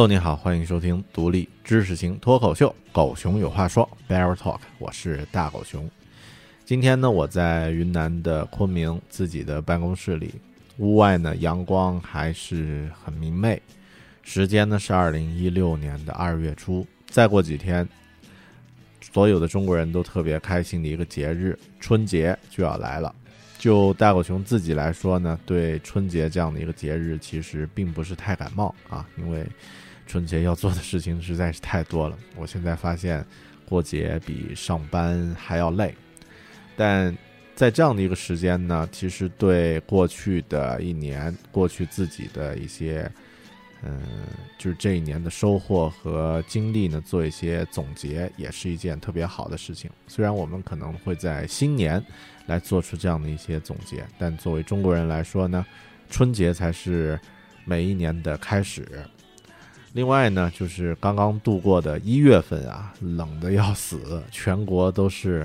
Hello，你好，欢迎收听独立知识型脱口秀《狗熊有话说》Bear Talk，我是大狗熊。今天呢，我在云南的昆明自己的办公室里，屋外呢阳光还是很明媚，时间呢是二零一六年的二月初，再过几天，所有的中国人都特别开心的一个节日——春节就要来了。就大狗熊自己来说呢，对春节这样的一个节日其实并不是太感冒啊，因为春节要做的事情实在是太多了。我现在发现过节比上班还要累，但在这样的一个时间呢，其实对过去的一年，过去自己的一些，嗯，就是这一年的收获和经历呢，做一些总结，也是一件特别好的事情。虽然我们可能会在新年来做出这样的一些总结，但作为中国人来说呢，春节才是每一年的开始。另外呢，就是刚刚度过的一月份啊，冷的要死，全国都是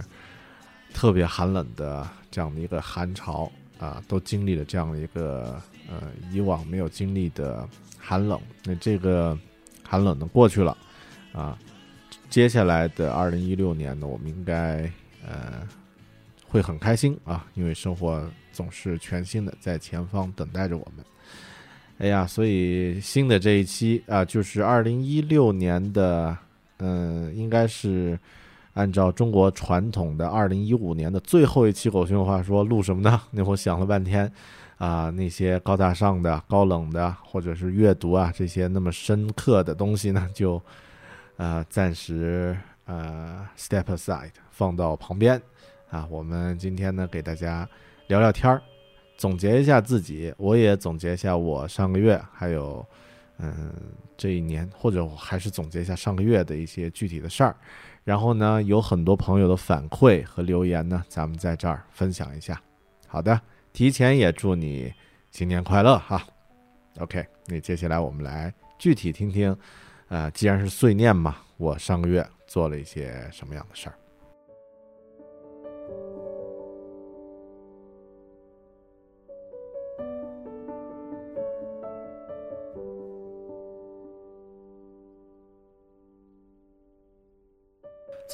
特别寒冷的这样的一个寒潮啊，都经历了这样的一个呃以往没有经历的寒冷。那这个寒冷呢过去了啊，接下来的二零一六年呢，我们应该呃会很开心啊，因为生活总是全新的在前方等待着我们。哎呀，所以新的这一期啊，就是二零一六年的，嗯，应该是按照中国传统的二零一五年的最后一期《狗熊话说》录什么呢？那会想了半天，啊，那些高大上的、高冷的，或者是阅读啊这些那么深刻的东西呢，就呃暂时呃 step aside 放到旁边啊。我们今天呢，给大家聊聊天儿。总结一下自己，我也总结一下我上个月，还有，嗯，这一年，或者我还是总结一下上个月的一些具体的事儿。然后呢，有很多朋友的反馈和留言呢，咱们在这儿分享一下。好的，提前也祝你新年快乐哈。OK，那接下来我们来具体听听，呃，既然是碎念嘛，我上个月做了一些什么样的事儿。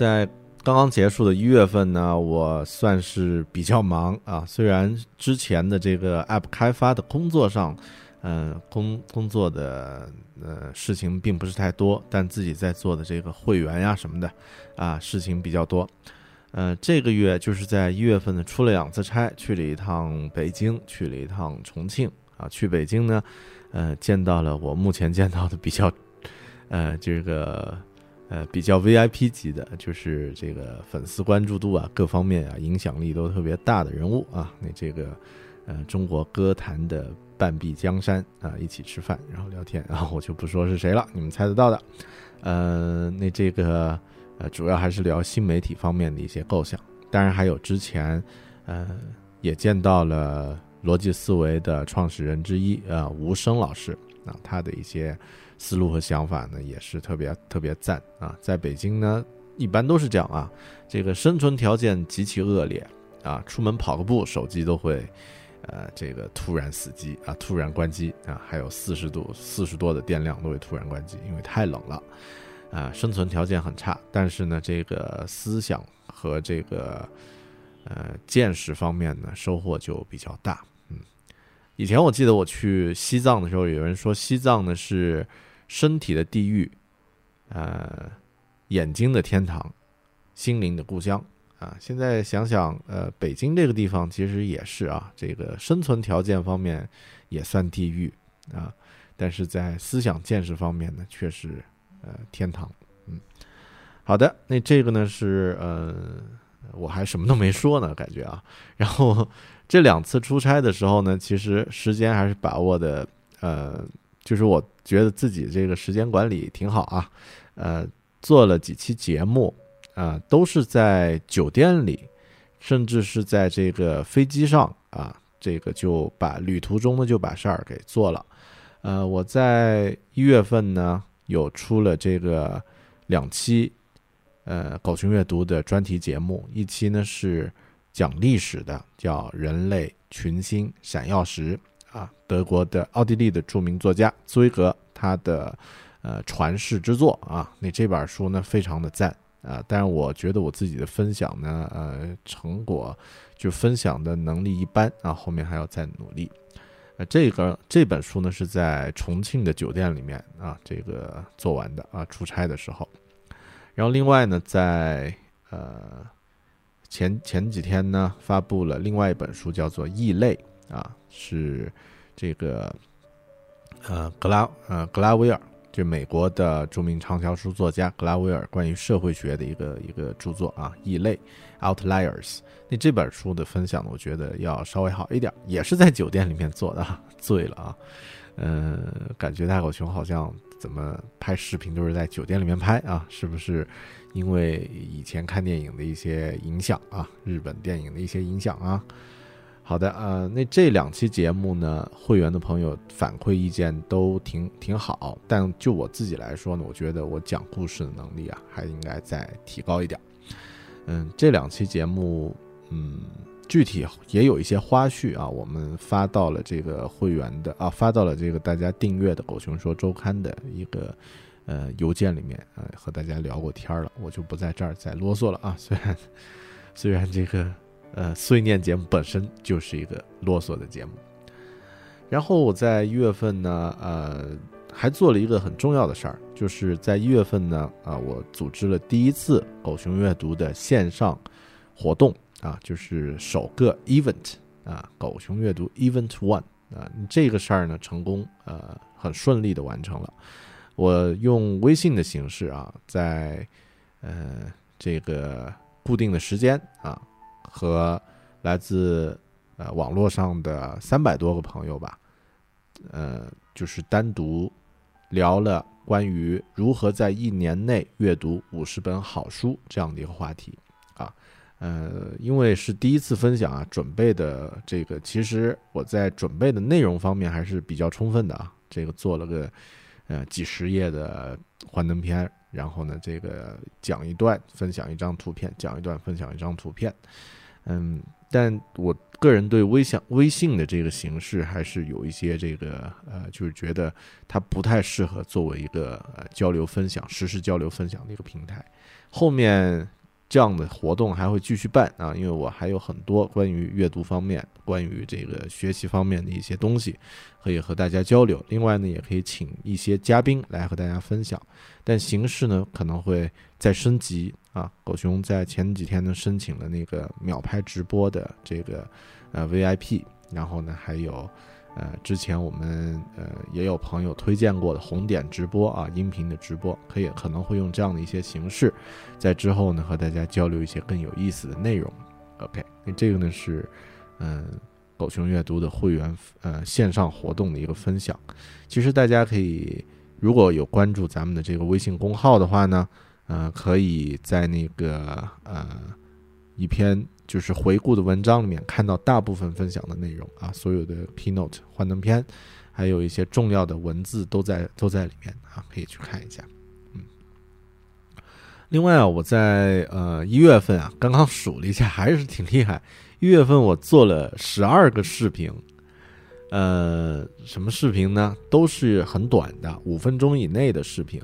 在刚刚结束的一月份呢，我算是比较忙啊。虽然之前的这个 App 开发的工作上，嗯、工工作的呃事情并不是太多，但自己在做的这个会员呀什么的，啊事情比较多。呃，这个月就是在一月份呢出了两次差，去了一趟北京，去了一趟重庆啊。去北京呢，呃，见到了我目前见到的比较，呃，这个呃比较 VIP 级的，就是这个粉丝关注度啊，各方面啊影响力都特别大的人物啊。那这个呃中国歌坛的半壁江山啊，一起吃饭然后聊天，然后我就不说是谁了，你们猜得到的。呃，那这个呃主要还是聊新媒体方面的一些构想，当然还有之前呃也见到了逻辑思维的创始人之一啊、吴声老师啊，他的一些思路和想法呢也是特别特别赞啊。在北京呢，一般都是这样啊，这个生存条件极其恶劣啊，出门跑个步手机都会。呃，这个突然死机啊，突然关机啊，还有四十度、四十多的电量都会突然关机，因为太冷了，啊，生存条件很差。但是呢，这个思想和这个呃见识方面呢，收获就比较大。嗯，以前我记得我去西藏的时候，有人说西藏呢是身体的地狱，呃，眼睛的天堂，心灵的故乡。啊，现在想想，呃，北京这个地方其实也是啊，这个生存条件方面也算地狱啊，但是在思想见识方面呢，却是呃天堂。嗯，好的，那这个呢是呃，我还什么都没说呢，感觉啊。然后这两次出差的时候呢，其实时间还是把握的，呃，就是我觉得自己这个时间管理挺好啊，呃，做了几期节目。啊，都是在酒店里，甚至是在这个飞机上啊，这个就把旅途中呢就把事儿给做了。呃，我在一月份呢有出了这个两期，呃，狗熊阅读的专题节目，一期呢是讲历史的，叫《人类群星闪耀时》啊，德国的奥地利的著名作家茨威格他的呃传世之作啊，那这本书呢非常的赞。啊，但是我觉得我自己的分享呢，呃，成果就分享的能力一般啊，后面还要再努力。呃，这个这本书呢是在重庆的酒店里面啊，这个做完的啊，出差的时候。然后另外呢，在呃前前几天呢，发布了另外一本书，叫做《异类》啊，是这个呃格拉呃格拉威尔。就美国的著名畅销书作家格拉威尔关于社会学的一个一个著作啊，异类 （Outliers）。那这本书的分享呢，我觉得要稍微好一点，也是在酒店里面做的，醉了啊。嗯，感觉大狗熊好像怎么拍视频都是在酒店里面拍啊？是不是因为以前看电影的一些影响啊？日本电影的一些影响啊？好的，呃，那这两期节目呢，会员的朋友反馈意见都挺挺好，但就我自己来说呢，我觉得我讲故事的能力啊，还应该再提高一点。嗯，这两期节目，嗯，具体也有一些花絮啊，我们发到了这个会员的啊，发到了这个大家订阅的《狗熊说周刊》的一个呃邮件里面，呃，和大家聊过天了，我就不在这儿再啰嗦了啊。虽然 虽然这个。呃，碎念节目本身就是一个啰嗦的节目。然后我在一月份呢，呃，还做了一个很重要的事儿，就是在一月份呢，啊、我组织了第一次狗熊阅读的线上活动啊，就是首个 event 啊，狗熊阅读 Event One 啊，这个事儿呢，成功呃很顺利的完成了。我用微信的形式啊，在呃这个固定的时间啊，和来自呃网络上的三百多个朋友吧，呃，就是单独聊了关于如何在一年内阅读五十本好书这样的一个话题啊。呃，因为是第一次分享啊，准备的这个其实我在准备的内容方面还是比较充分的啊。这个做了个呃几十页的幻灯片，然后呢，这个讲一段，分享一张图片，讲一段，分享一张图片。嗯，但我个人对微信微信的这个形式还是有一些这个呃，就是觉得它不太适合作为一个呃交流分享、实时交流分享的一个平台。后面这样的活动还会继续办啊，因为我还有很多关于阅读方面、关于这个学习方面的一些东西可以和大家交流。另外呢，也可以请一些嘉宾来和大家分享，但形式呢可能会再升级啊。狗熊在前几天呢申请了那个秒拍直播的这个呃 VIP，然后呢还有。呃，之前我们呃也有朋友推荐过的红点直播啊，音频的直播，可以可能会用这样的一些形式，在之后呢和大家交流一些更有意思的内容。OK，那这个呢是嗯、狗熊阅读的会员呃线上活动的一个分享。其实大家可以如果有关注咱们的这个微信公号的话呢，呃，可以在那个呃一篇就是回顾的文章里面看到大部分分享的内容啊，所有的 keynote 幻灯片，还有一些重要的文字都在都在里面啊，可以去看一下。嗯，另外啊，我在呃一月份啊，刚刚数了一下，还是挺厉害。一月份我做了十二个视频，呃，什么视频呢？都是很短的，五分钟以内的视频。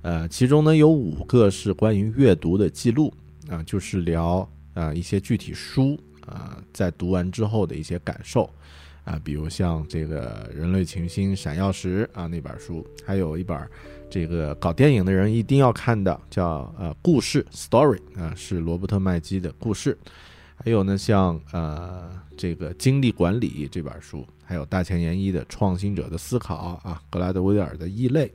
呃，其中呢有五个是关于阅读的记录啊、就是聊啊、一些具体书啊、在读完之后的一些感受啊、比如像这个《人类群星闪耀时》啊那本书，还有一本这个搞电影的人一定要看的叫呃故事 story 啊、是罗伯特麦基的故事。还有呢，像呃这个精力管理这本书，还有大前研一的创新者的思考啊，格拉德威尔的异类，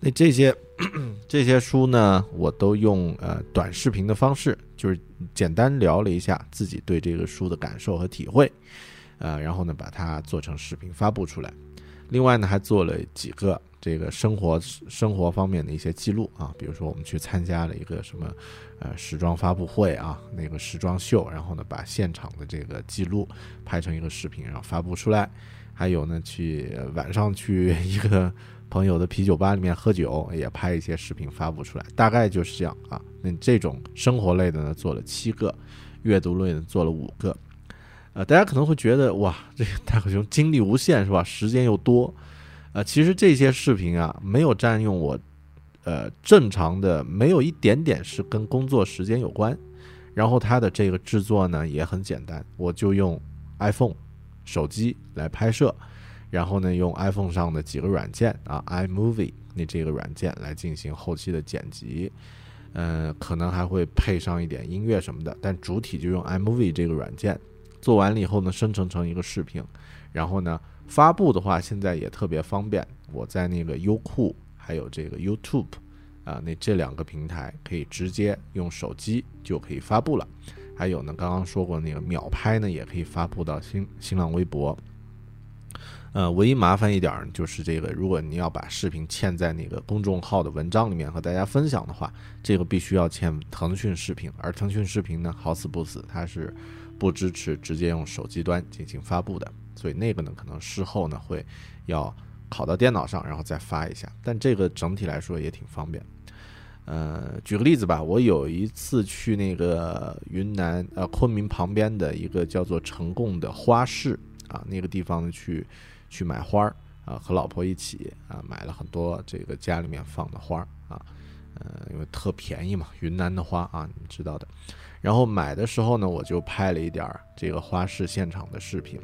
那这些 这些书呢，我都用呃短视频的方式，就是简单聊了一下自己对这个书的感受和体会，呃，然后呢把它做成视频发布出来。另外呢，还做了几个这个生活生活方面的一些记录啊，比如说我们去参加了一个什么呃时装发布会啊，那个时装秀，然后呢把现场的这个记录拍成一个视频，然后发布出来。还有呢，去晚上去一个朋友的啤酒吧里面喝酒，也拍一些视频发布出来，大概就是这样啊。那这种生活类的呢，做了七个，阅读类的做了五个。呃，大家可能会觉得哇，这个大狗熊精力无限是吧？时间又多，呃，其实这些视频啊，没有占用我呃正常的，没有一点点是跟工作时间有关。然后它的这个制作呢也很简单，我就用 iPhone 手机来拍摄，然后呢用 iPhone 上的几个软件啊，iMovie 那这个软件来进行后期的剪辑，呃，可能还会配上一点音乐什么的，但主体就用 iMovie 这个软件。做完了以后呢，生成成一个视频，然后呢发布的话，现在也特别方便。我在那个优酷还有这个 YouTube 啊，那这两个平台可以直接用手机就可以发布了。还有呢，刚刚说过那个秒拍呢，也可以发布到新新浪微博。呃，唯一麻烦一点就是这个，如果你要把视频嵌在那个公众号的文章里面和大家分享的话，这个必须要嵌腾讯视频，而腾讯视频呢，好死不死，它是不支持直接用手机端进行发布的，所以那个呢，可能事后呢会要拷到电脑上，然后再发一下。但这个整体来说也挺方便。呃，举个例子吧，我有一次去那个云南呃昆明旁边的一个叫做成贡的花市啊，那个地方去去买花儿啊，和老婆一起啊买了很多这个家里面放的花儿啊，呃，因为特便宜嘛，云南的花啊，你知道的。然后买的时候呢，我就拍了一点儿这个花市现场的视频，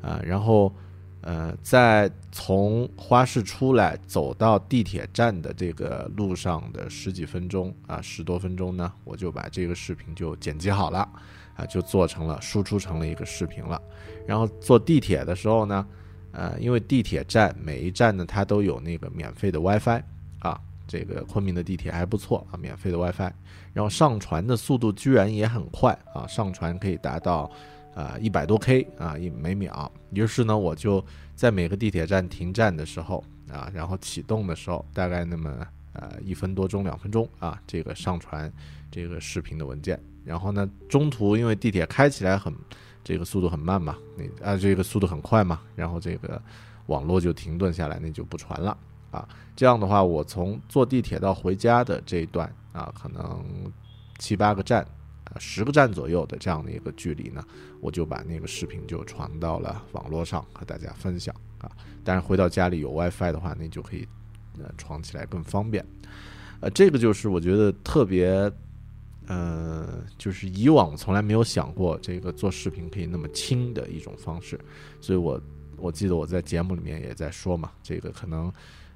啊，然后呃，在从花市出来走到地铁站的这个路上的十几分钟啊，十多分钟呢，我就把这个视频就剪辑好了，啊，就做成了输出成了一个视频了。然后坐地铁的时候呢，呃，因为地铁站每一站呢，它都有那个免费的 WiFi 啊，这个昆明的地铁还不错啊，免费的 WiFi。然后上传的速度居然也很快啊，上传可以达到啊一百多 K 啊一每秒。于是呢，我就在每个地铁站停站的时候啊，然后启动的时候，大概那么呃一分多钟两分钟啊，这个上传这个视频的文件。然后呢，中途因为地铁开起来很这个速度很慢嘛，你啊这个速度很快嘛，然后这个网络就停顿下来，那就不传了啊。这样的话，我从坐地铁到回家的这一段啊，可能七八个站，啊十个站左右的这样的一个距离呢，我就把那个视频就传到了网络上和大家分享啊。当然回到家里有 WiFi 的话，那就可以呃传起来更方便。呃，这个就是我觉得特别，呃，就是以往从来没有想过这个做视频可以那么轻的一种方式，所以我我记得我在节目里面也在说嘛，这个可能。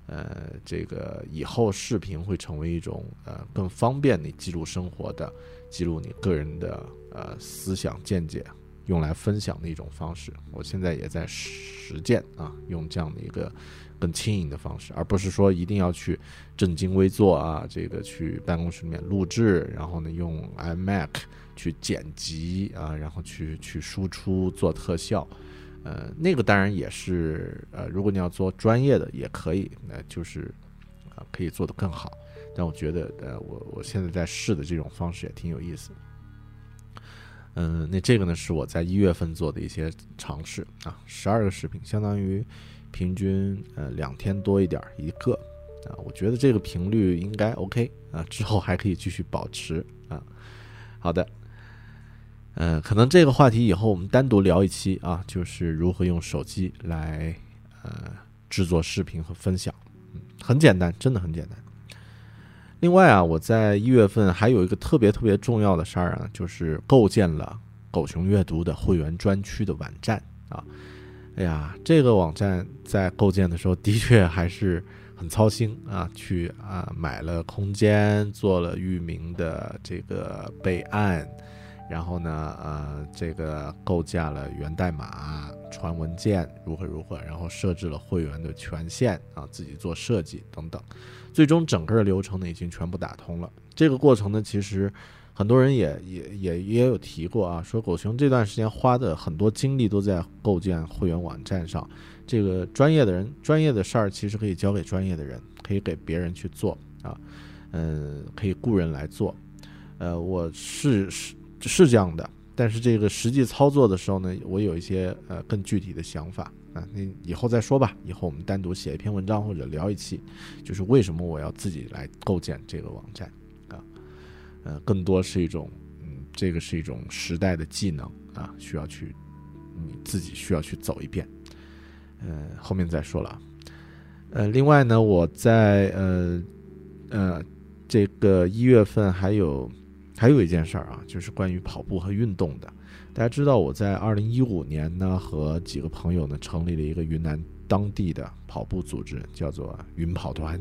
呃，这个以后视频会成为一种呃更方便你记录生活的、记录你个人的呃思想见解，用来分享的一种方式。我现在也在实践啊，用这样的一个更轻盈的方式，而不是说一定要去正襟危坐啊，这个去办公室里面录制，然后呢用 iMac 去剪辑啊，然后去去输出做特效。呃，那个当然也是，呃，如果你要做专业的也可以，那就是，啊、可以做得更好。但我觉得，呃，我我现在在试的这种方式也挺有意思。嗯，那这个呢是我在一月份做的一些尝试啊，十二个视频，相当于平均呃两天多一点一个啊，我觉得这个频率应该 OK 啊，之后还可以继续保持啊。好的。嗯，可能这个话题以后我们单独聊一期啊，就是如何用手机来呃制作视频和分享，嗯，很简单，真的很简单。另外啊，我在一月份还有一个特别特别重要的事儿啊，就是构建了狗熊阅读的会员专区的网站啊。哎呀，这个网站在构建的时候的确还是很操心啊，去啊买了空间，做了域名的这个备案。然后呢，呃，这个构架了源代码、传文件如何如何，然后设置了会员的权限啊，自己做设计等等，最终整个流程呢已经全部打通了。这个过程呢，其实很多人也也也也有提过啊，说狗熊这段时间花的很多精力都在构建会员网站上，这个专业的人、专业的事儿其实可以交给专业的人，可以给别人去做啊，嗯，可以雇人来做。呃，我是是。是这样的，但是这个实际操作的时候呢，我有一些呃更具体的想法啊，那以后再说吧。以后我们单独写一篇文章或者聊一期，就是为什么我要自己来构建这个网站啊？呃，更多是一种嗯，这个是一种时代的技能啊，需要去你自己需要去走一遍。呃，后面再说了。呃，另外呢，我在呃呃这个一月份还有。还有一件事儿啊，就是关于跑步和运动的。大家知道，我在二零一五年呢，和几个朋友呢，成立了一个云南当地的跑步组织，叫做云跑团。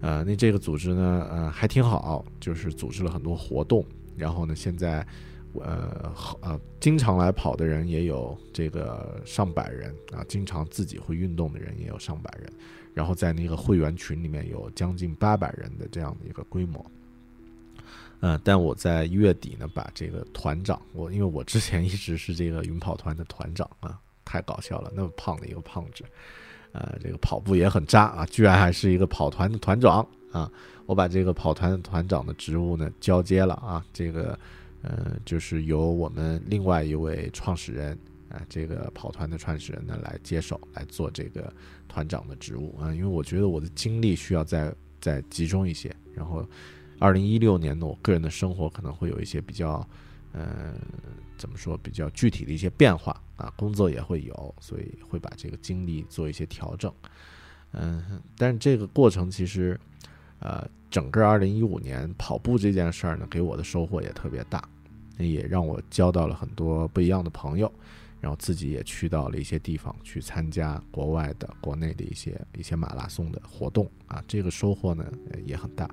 呃，那这个组织呢，呃，还挺好，就是组织了很多活动。然后呢，现在，呃，呃，经常来跑的人也有这个上百人啊，经常自己会运动的人也有上百人。然后在那个会员群里面有将近八百人的这样的一个规模。嗯，但我在一月底呢，把这个团长，我因为我之前一直是这个云跑团的团长啊，太搞笑了，那么胖的一个胖子，呃，这个跑步也很渣啊，居然还是一个跑团的团长啊！我把这个跑团的团长的职务呢交接了啊，这个，呃，就是由我们另外一位创始人啊，这个跑团的创始人呢来接手来做这个团长的职务啊，因为我觉得我的精力需要再再集中一些，然后。二零一六年呢，我个人的生活可能会有一些比较，呃，怎么说，比较具体的一些变化啊，工作也会有，所以会把这个精力做一些调整，嗯，但是这个过程其实，呃，整个二零一五年跑步这件事儿呢，给我的收获也特别大也让我交到了很多不一样的朋友，然后自己也去到了一些地方去参加国外的、国内的一些一些马拉松的活动啊，这个收获呢也很大。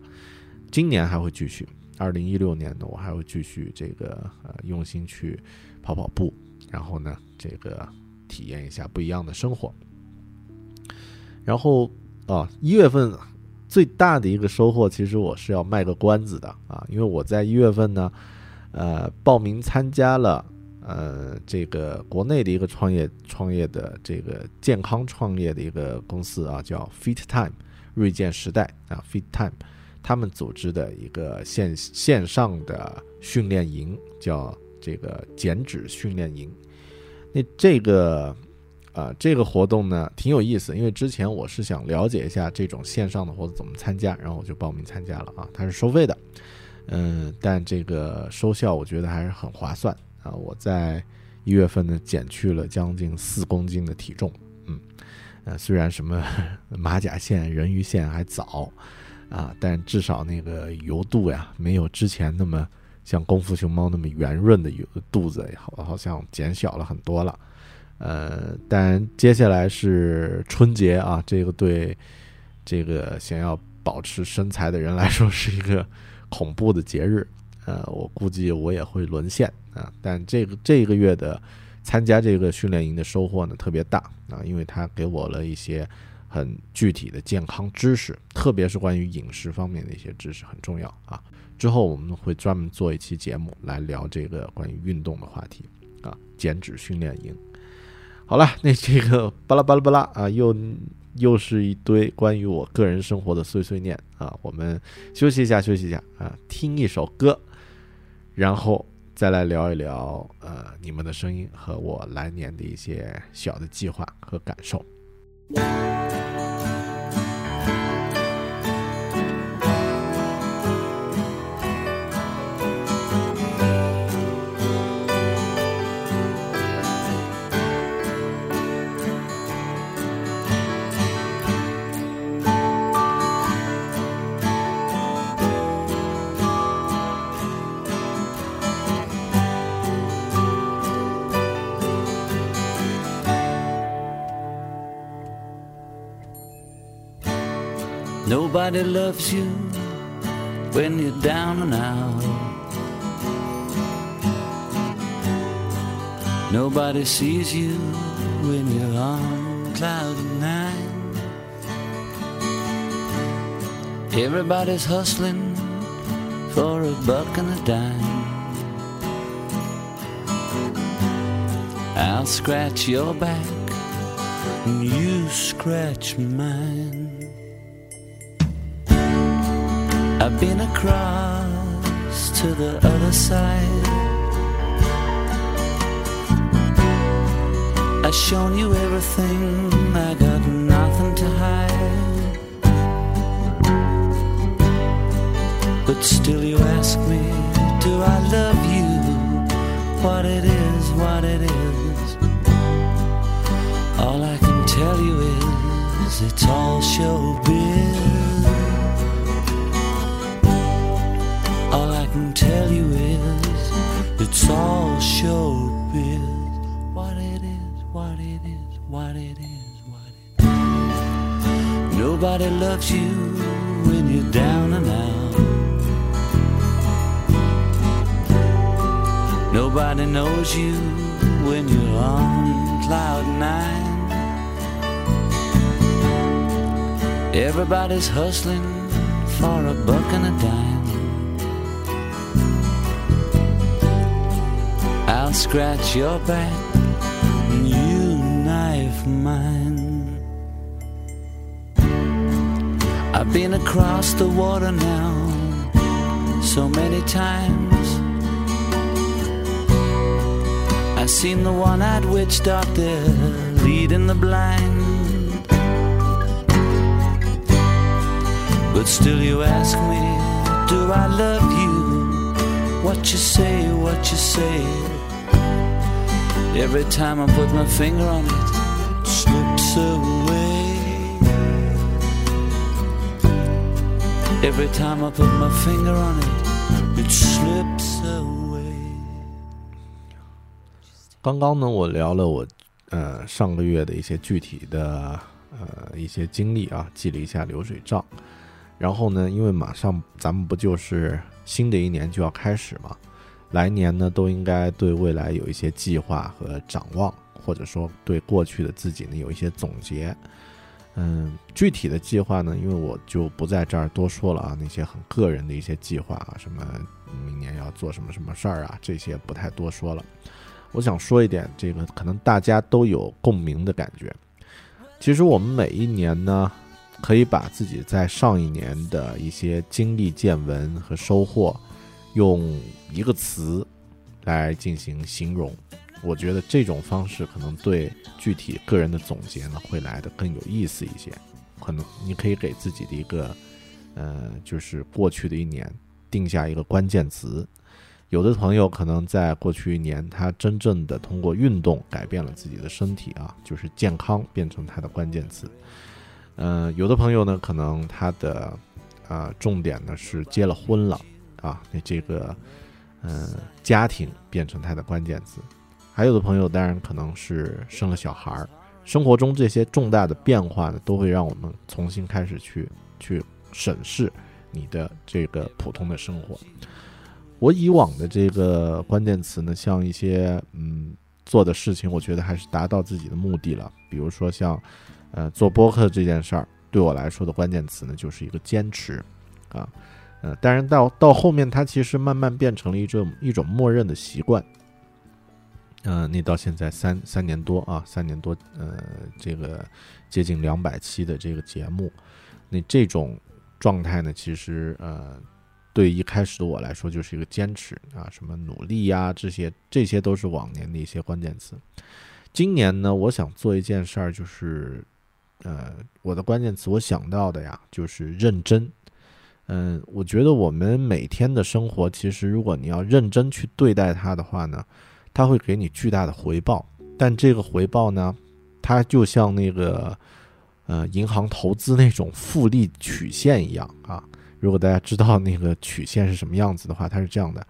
今年还会继续，二零一六年呢，我还会继续这个呃用心去跑跑步，然后呢这个体验一下不一样的生活。然后啊，一月份最大的一个收获，其实我是要卖个关子的啊，因为我在一月份呢，呃，报名参加了呃这个国内的一个创业创业的这个健康创业的一个公司啊，叫 Fit Time 锐健时代啊，Fit Time 他们组织的一个线线上的训练营，叫这个减脂训练营。那这个啊、这个活动呢挺有意思，因为之前我是想了解一下这种线上的活动怎么参加，然后我就报名参加了啊，它是收费的，嗯，但这个收效我觉得还是很划算啊。我在一月份呢减去了将近四公斤的体重，嗯，呃，虽然什么 马甲线、人鱼线还早啊，但至少那个油度呀没有之前那么像功夫熊猫那么圆润的油肚子，好好像减小了很多了。呃，但接下来是春节啊，这个对这个想要保持身材的人来说是一个恐怖的节日。呃，我估计我也会沦陷啊。但这个这个月的参加这个训练营的收获呢特别大啊，因为它给我了一些很具体的健康知识，特别是关于饮食方面的一些知识很重要啊。之后我们会专门做一期节目来聊这个关于运动的话题啊，减脂训练营。好了，那这个巴拉巴拉巴拉啊，又又是一堆关于我个人生活的碎碎念啊。我们休息一下，休息一下啊，听一首歌，然后再来聊一聊呃你们的声音和我来年的一些小的计划和感受。Yeah. Nobody loves you when you're down and out. Nobody sees you when you're on cloud nine. Everybody's hustling for a buck and a dime. I'll scratch your back and you scratch mine. I've been across to the other side. I've shown you everything, I got nothing to hide. But still, you ask me, do I love you? What it is, what it is. All I can tell you is, it's all showbiz. It's all showbiz. What it is, what it is, what it is, what it is. Nobody loves you when you're down and out. Nobody knows you when you're on cloud nine. Everybody's hustling for a buck and a dime. I'll scratch your back and you knife mine. I've been across the water now so many times. I've seen the one eyed witch doctor leading the blind. But still, you ask me, do I love you? What you say, what you say. Every time I put my finger on it, it slips away. Every time I put my finger on it, it slips away. 刚刚呢，我聊了我呃上个月的一些具体的呃一些经历啊，记了一下流水账。然后呢，因为马上咱们不就是新的一年就要开始嘛，来年呢都应该对未来有一些计划和展望，或者说对过去的自己呢有一些总结。嗯，具体的计划呢，因为我就不在这儿多说了啊，那些很个人的一些计划啊，什么明年要做什么什么事儿啊，这些不太多说了。我想说一点，这个可能大家都有共鸣的感觉。其实我们每一年呢，可以把自己在上一年的一些经历、见闻和收获，用一个词来进行形容。我觉得这种方式可能对具体个人的总结呢，会来的更有意思一些。可能你可以给自己的一个，呃，就是过去的一年定下一个关键词。有的朋友可能在过去一年，他真正的通过运动改变了自己的身体啊，就是健康变成他的关键词。嗯、有的朋友呢，可能他的啊、重点呢是结了婚了啊，那这个嗯、家庭变成它的关键词。还有的朋友当然可能是生了小孩儿，生活中这些重大的变化呢，都会让我们重新开始去去审视你的这个普通的生活。我以往的这个关键词呢，像一些嗯做的事情，我觉得还是达到自己的目的了。比如说像呃做播客这件事儿，对我来说的关键词呢，就是一个坚持啊。呃，当然到到后面，它其实慢慢变成了一种一种默认的习惯。呃，那到现在三三年多啊，三年多，呃，这个接近两百期的这个节目，那这种状态呢，其实呃，对一开始的我来说就是一个坚持啊，什么努力呀，这些这些都是往年的一些关键词。今年呢，我想做一件事儿，就是呃，我的关键词我想到的呀，就是认真。嗯，我觉得我们每天的生活，其实如果你要认真去对待它的话呢，它会给你巨大的回报。但这个回报呢，它就像那个呃银行投资那种复利曲线一样啊。如果大家知道那个曲线是什么样子的话，它是这样的：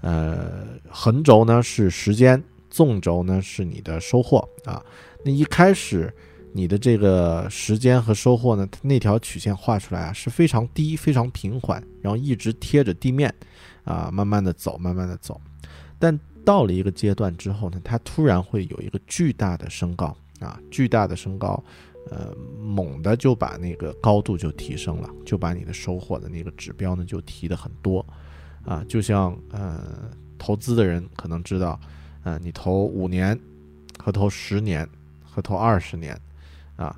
呃，横轴呢是时间，纵轴呢是你的收获啊。那一开始你的这个时间和收获呢，它那条曲线画出来啊是非常低、非常平缓，然后一直贴着地面啊，慢慢的走，慢慢的走。但到了一个阶段之后呢，它突然会有一个巨大的升高啊，巨大的升高，呃，猛的就把那个高度就提升了，就把你的收获的那个指标呢就提的很多啊，就像呃，投资的人可能知道，呃，你投五年和投十年和投二十年啊，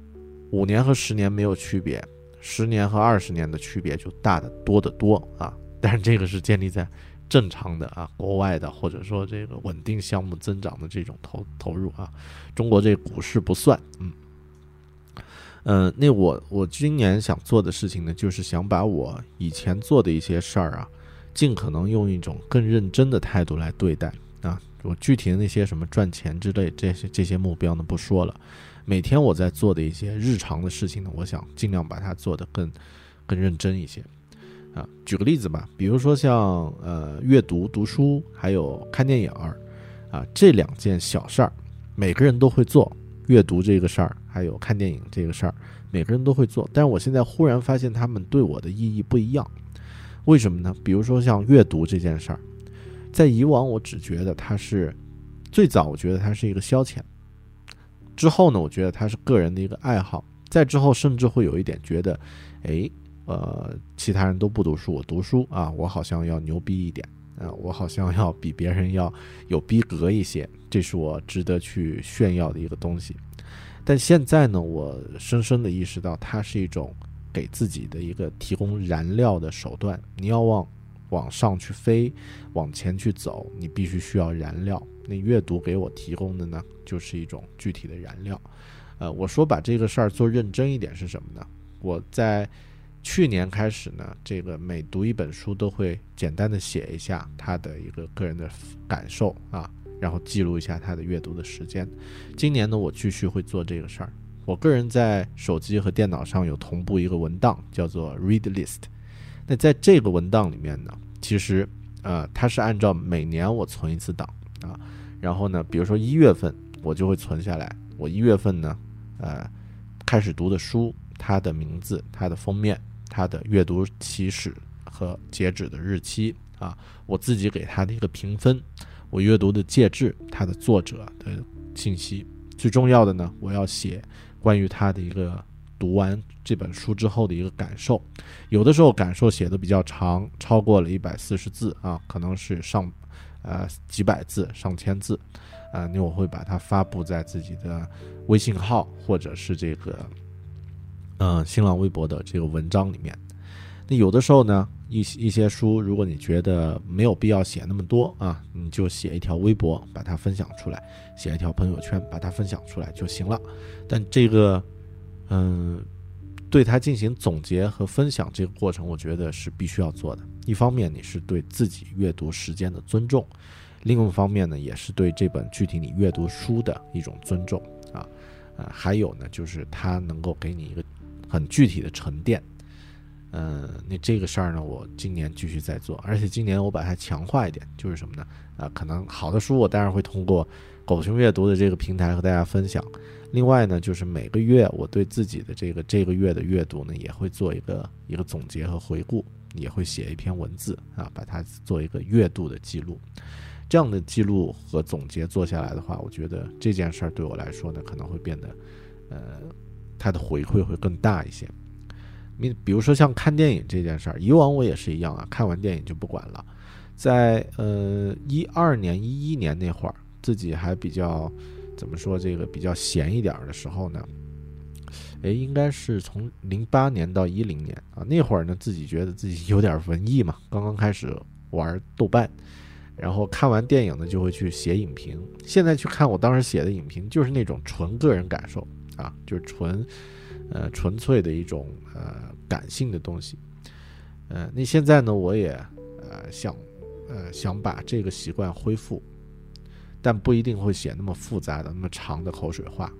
五年和十年没有区别，十年和二十年的区别就大得多得多啊，但是这个是建立在。正常的啊，国外的或者说这个稳定项目增长的这种投投入啊，中国这股市不算，嗯，嗯、呃，那我我今年想做的事情呢，就是想把我以前做的一些事儿啊，尽可能用一种更认真的态度来对待啊。我具体的那些什么赚钱之类这些这些目标呢，不说了。每天我在做的一些日常的事情呢，我想尽量把它做得更更认真一些。啊，举个例子吧，比如说像呃阅读、读书，还有看电影儿，啊这两件小事儿，每个人都会做。阅读这个事儿，还有看电影这个事儿，每个人都会做。但是我现在忽然发现，他们对我的意义不一样。为什么呢？比如说像阅读这件事儿，在以往我只觉得它是最早，我觉得它是一个消遣。之后呢，我觉得它是个人的一个爱好。再之后，甚至会有一点觉得，哎。呃，其他人都不读书，我读书啊，我好像要牛逼一点啊，我好像要比别人要有逼格一些，这是我值得去炫耀的一个东西。但现在呢，我深深的意识到，它是一种给自己的一个提供燃料的手段。你要往往上去飞，往前去走，你必须需要燃料。那阅读给我提供的呢，就是一种具体的燃料。呃，我说把这个事儿做认真一点是什么呢？我在。去年开始呢，这个每读一本书都会简单的写一下他的一个个人的感受啊，然后记录一下他的阅读的时间。今年呢，我继续会做这个事儿。我个人在手机和电脑上有同步一个文档，叫做 Read List。那在这个文档里面呢，其实呃，它是按照每年我存一次档啊，然后呢，比如说一月份，我就会存下来，我一月份呢，呃，开始读的书，它的名字、它的封面、它的阅读起始和截止的日期啊，我自己给它的一个评分，我阅读的介质，它的作者的信息。最重要的呢，我要写关于他的一个读完这本书之后的一个感受。有的时候感受写的比较长，超过了一百四十字啊，可能是上呃几百字、上千字，啊，那我会把它发布在自己的微信号或者是这个嗯、新浪微博的这个文章里面。那有的时候呢，一一些书，如果你觉得没有必要写那么多啊，你就写一条微博把它分享出来，写一条朋友圈把它分享出来就行了。但这个，嗯、对它进行总结和分享这个过程，我觉得是必须要做的。一方面，你是对自己阅读时间的尊重；另一方面呢，也是对这本具体你阅读书的一种尊重啊。呃，还有呢，就是它能够给你一个很具体的沉淀。嗯，那这个事儿呢，我今年继续在做，而且今年我把它强化一点，就是什么呢？啊、可能好的书我当然会通过狗熊阅读的这个平台和大家分享。另外呢，就是每个月我对自己的这个这个月的阅读呢，也会做一个一个总结和回顾，也会写一篇文字啊，把它做一个月度的记录。这样的记录和总结做下来的话，我觉得这件事儿对我来说呢，可能会变得，呃，它的回馈会更大一些。你比如说像看电影这件事儿，以往我也是一样啊，看完电影就不管了。在呃一二年、一一年那会儿，自己还比较怎么说这个比较闲一点儿的时候呢，诶，应该是从零八年到一零年啊，那会儿呢自己觉得自己有点文艺嘛，刚刚开始玩豆瓣，然后看完电影呢就会去写影评。现在去看我当时写的影评，就是那种纯个人感受啊，就是纯呃纯粹的一种呃感性的东西。呃，那现在呢，我也呃想呃想把这个习惯恢复，但不一定会写那么复杂的、那么长的口水话。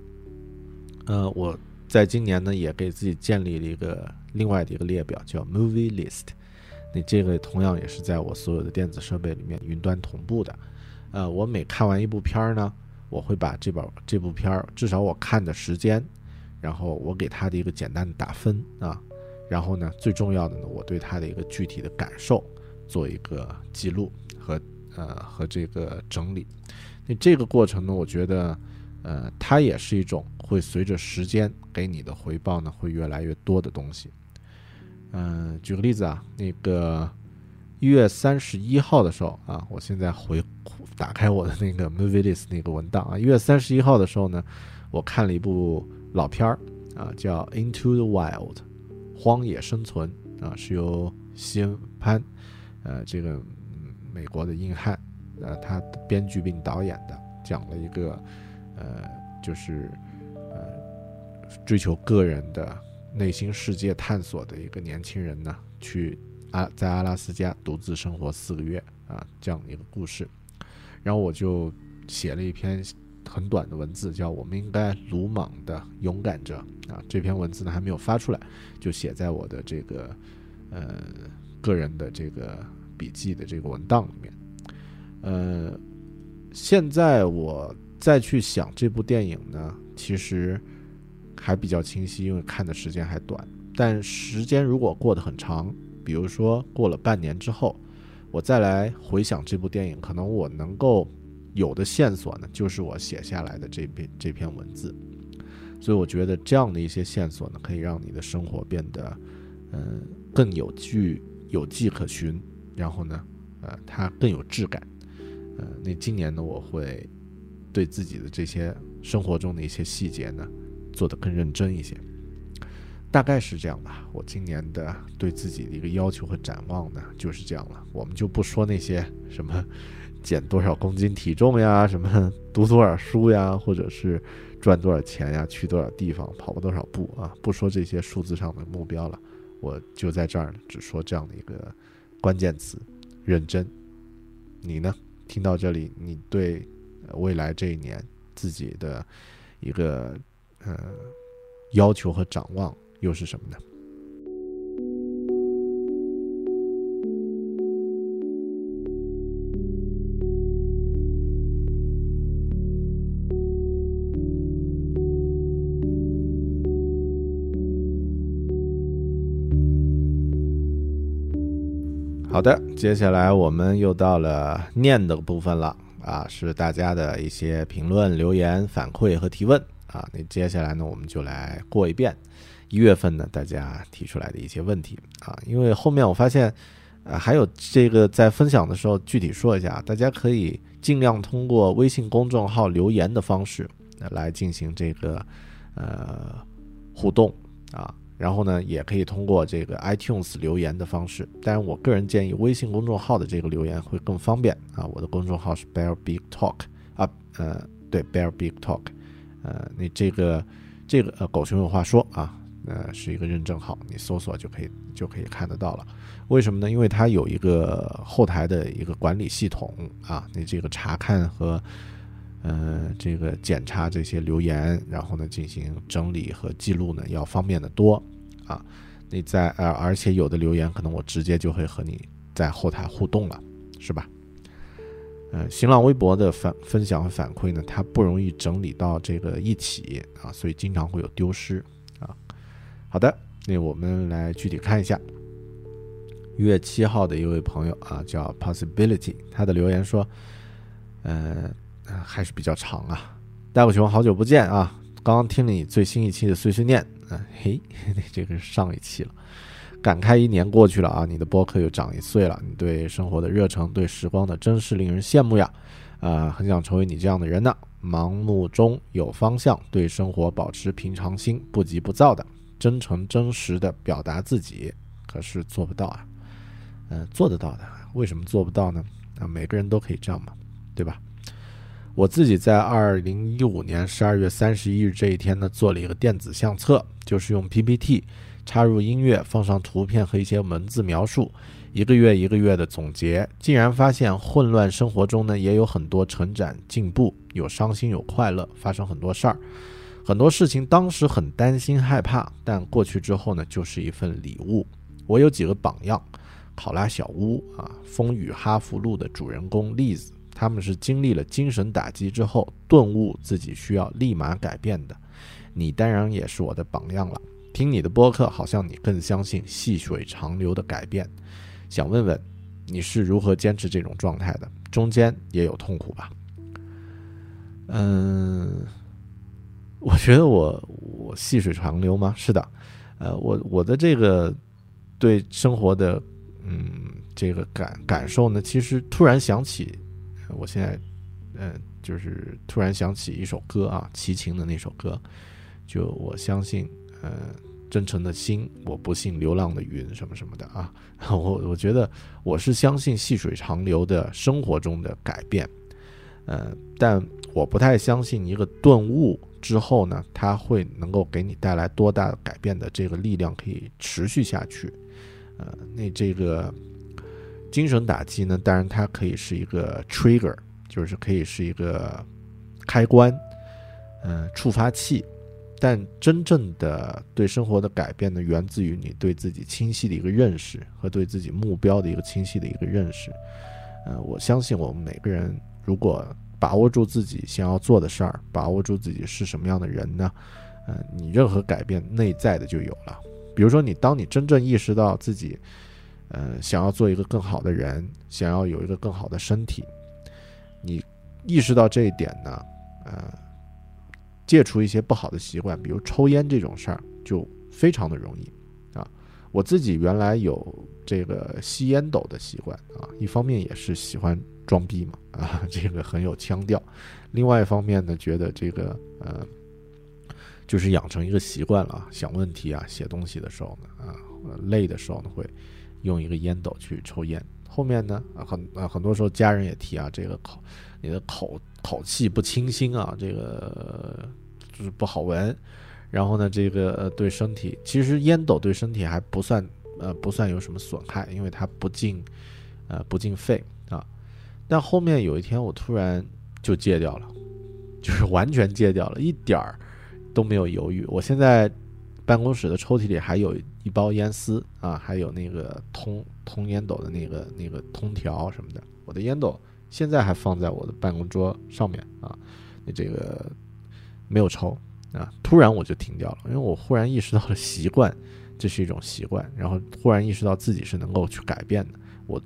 呃，我在今年呢也给自己建立了一个另外的一个列表，叫 Movie List。那这个同样也是在我所有的电子设备里面云端同步的。呃，我每看完一部片儿呢，我会把这本这部片儿至少我看的时间，然后我给它的一个简单的打分啊，然后呢，最重要的呢，我对它的一个具体的感受做一个记录和呃和这个整理。那这个过程呢，我觉得呃它也是一种会随着时间给你的回报呢会越来越多的东西。嗯、举个例子啊，那个一月三十一号的时候啊，我现在回打开我的那个 movie list 那个文档啊，一月三十一号的时候呢，我看了一部老片儿啊，叫《Into the Wild》荒野生存啊，是由西恩潘呃这个美国的硬汉呃他编剧并导演的，讲了一个呃就是呃追求个人的内心世界探索的一个年轻人呢，去阿在阿拉斯加独自生活四个月啊这样一个故事。然后我就写了一篇很短的文字，叫“我们应该鲁莽的勇敢着”啊。这篇文字呢还没有发出来，就写在我的这个呃个人的这个笔记的这个文档里面。呃，现在我再去想这部电影呢，其实还比较清晰，因为看的时间还短。但时间如果过得很长，比如说过了半年之后，我再来回想这部电影，可能我能够有的线索呢，就是我写下来的这篇这篇文字。所以我觉得这样的一些线索呢，可以让你的生活变得，嗯、更有据有迹可循，然后呢，呃，它更有质感。呃，那今年呢，我会对自己的这些生活中的一些细节呢，做得更认真一些。大概是这样吧。我今年的对自己的一个要求和展望呢，就是这样了。我们就不说那些什么减多少公斤体重呀，什么读多少书呀，或者是赚多少钱呀，去多少地方，跑过多少步啊，不说这些数字上的目标了。我就在这儿只说这样的一个关键词：认真。你呢？听到这里，你对未来这一年自己的一个呃要求和展望又是什么呢？好的，接下来我们又到了念的部分了啊，是大家的一些评论、留言、反馈和提问啊。那接下来呢，我们就来过一遍一月份呢大家提出来的一些问题啊，因为后面我发现，呃，还有这个在分享的时候具体说一下，大家可以尽量通过微信公众号留言的方式来进行这个呃互动啊。然后呢，也可以通过这个 iTunes 留言的方式，但是我个人建议微信公众号的这个留言会更方便啊。我的公众号是 Bear Big Talk 啊，呃，对，Bear Big Talk，呃，你这个这个呃狗熊有话说啊，呃，是一个认证号，你搜索就可以就可以看得到了。为什么呢？因为它有一个后台的一个管理系统啊，你这个查看和呃，这个检查这些留言，然后呢进行整理和记录呢，要方便的多啊。你在呃，而且有的留言可能我直接就会和你在后台互动了，是吧？呃，新浪微博的反分享和反馈呢，它不容易整理到这个一起啊，所以经常会有丢失啊。好的，那我们来具体看一下。一月七号的一位朋友啊，叫 Possibility，他的留言说，呃。还是比较长啊。大狗熊，好久不见啊！刚刚听了你最新一期的碎碎念，嗯、嘿，这个是上一期了。感慨一年过去了啊，你的播客又长一岁了。你对生活的热诚，对时光的珍视，令人羡慕呀！啊、很想成为你这样的人呢。盲目中有方向，对生活保持平常心，不急不躁的，真诚真实的表达自己。可是做不到啊，嗯、做得到的，为什么做不到呢？啊，每个人都可以这样嘛，对吧？我自己在二零一五年十二月三十一日这一天呢，做了一个电子相册，就是用 PPT 插入音乐，放上图片和一些文字描述，一个月一个月的总结，竟然发现混乱生活中呢，也有很多成长进步，有伤心有快乐，发生很多事儿，很多事情当时很担心害怕，但过去之后呢，就是一份礼物。我有几个榜样，考拉小屋啊，风雨哈佛路的主人公栗子。他们是经历了精神打击之后，顿悟自己需要立马改变的。你当然也是我的榜样了。听你的播客，好像你更相信细水长流的改变。想问问，你是如何坚持这种状态的？中间也有痛苦吧？嗯，我觉得我我细水长流吗？是的，呃，我我的这个对生活的嗯这个感感受呢，其实突然想起。我现在，嗯、就是突然想起一首歌啊，齐秦的那首歌，就我相信，呃，真诚的心，我不信流浪的云，什么什么的啊。我我觉得我是相信细水长流的生活中的改变，呃，但我不太相信一个顿悟之后呢，它会能够给你带来多大改变的这个力量可以持续下去，呃，那这个。精神打击呢，当然它可以是一个 trigger，就是可以是一个开关，嗯、触发器。但真正的对生活的改变呢，源自于你对自己清晰的一个认识和对自己目标的一个清晰的一个认识。呃，我相信我们每个人如果把握住自己想要做的事儿，把握住自己是什么样的人呢，呃，你任何改变内在的就有了。比如说，你当你真正意识到自己。呃，想要做一个更好的人，想要有一个更好的身体，你意识到这一点呢，呃，戒除一些不好的习惯，比如抽烟这种事儿，就非常的容易啊。我自己原来有这个吸烟斗的习惯啊，一方面也是喜欢装逼嘛，啊，这个很有腔调；另外一方面呢，觉得这个呃，就是养成一个习惯了，想问题啊，写东西的时候呢，啊，累的时候呢会。用一个烟斗去抽烟，后面呢，很啊很多时候家人也提啊，这个口你的口口气不清新啊，这个就是不好闻。然后呢，这个呃对身体，其实烟斗对身体还不算呃不算有什么损害，因为它不进呃不进肺啊。但后面有一天我突然就戒掉了，就是完全戒掉了，一点儿都没有犹豫。我现在。办公室的抽屉里还有一包烟丝啊，还有那个通通烟斗的那个那个通条什么的。我的烟斗现在还放在我的办公桌上面啊，你这个没有抽啊。突然我就停掉了，因为我忽然意识到了习惯，这是一种习惯，然后忽然意识到自己是能够去改变的。我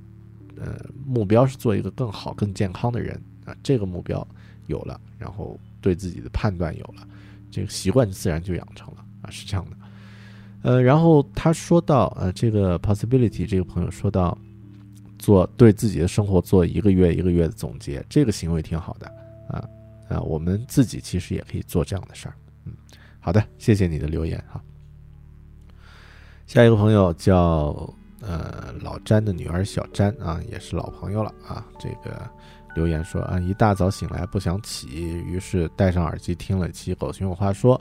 呃目标是做一个更好、更健康的人啊，这个目标有了，然后对自己的判断有了，这个习惯自然就养成了啊，是这样的。呃，然后他说到，呃，这个 possibility 这个朋友说到，做对自己的生活做一个月一个月的总结，这个行为挺好的啊啊，我们自己其实也可以做这样的事儿。嗯，好的，谢谢你的留言哈。下一个朋友叫呃老詹的女儿小詹啊，也是老朋友了啊。这个留言说啊，一大早醒来不想起，于是戴上耳机听了期《狗熊有话说》，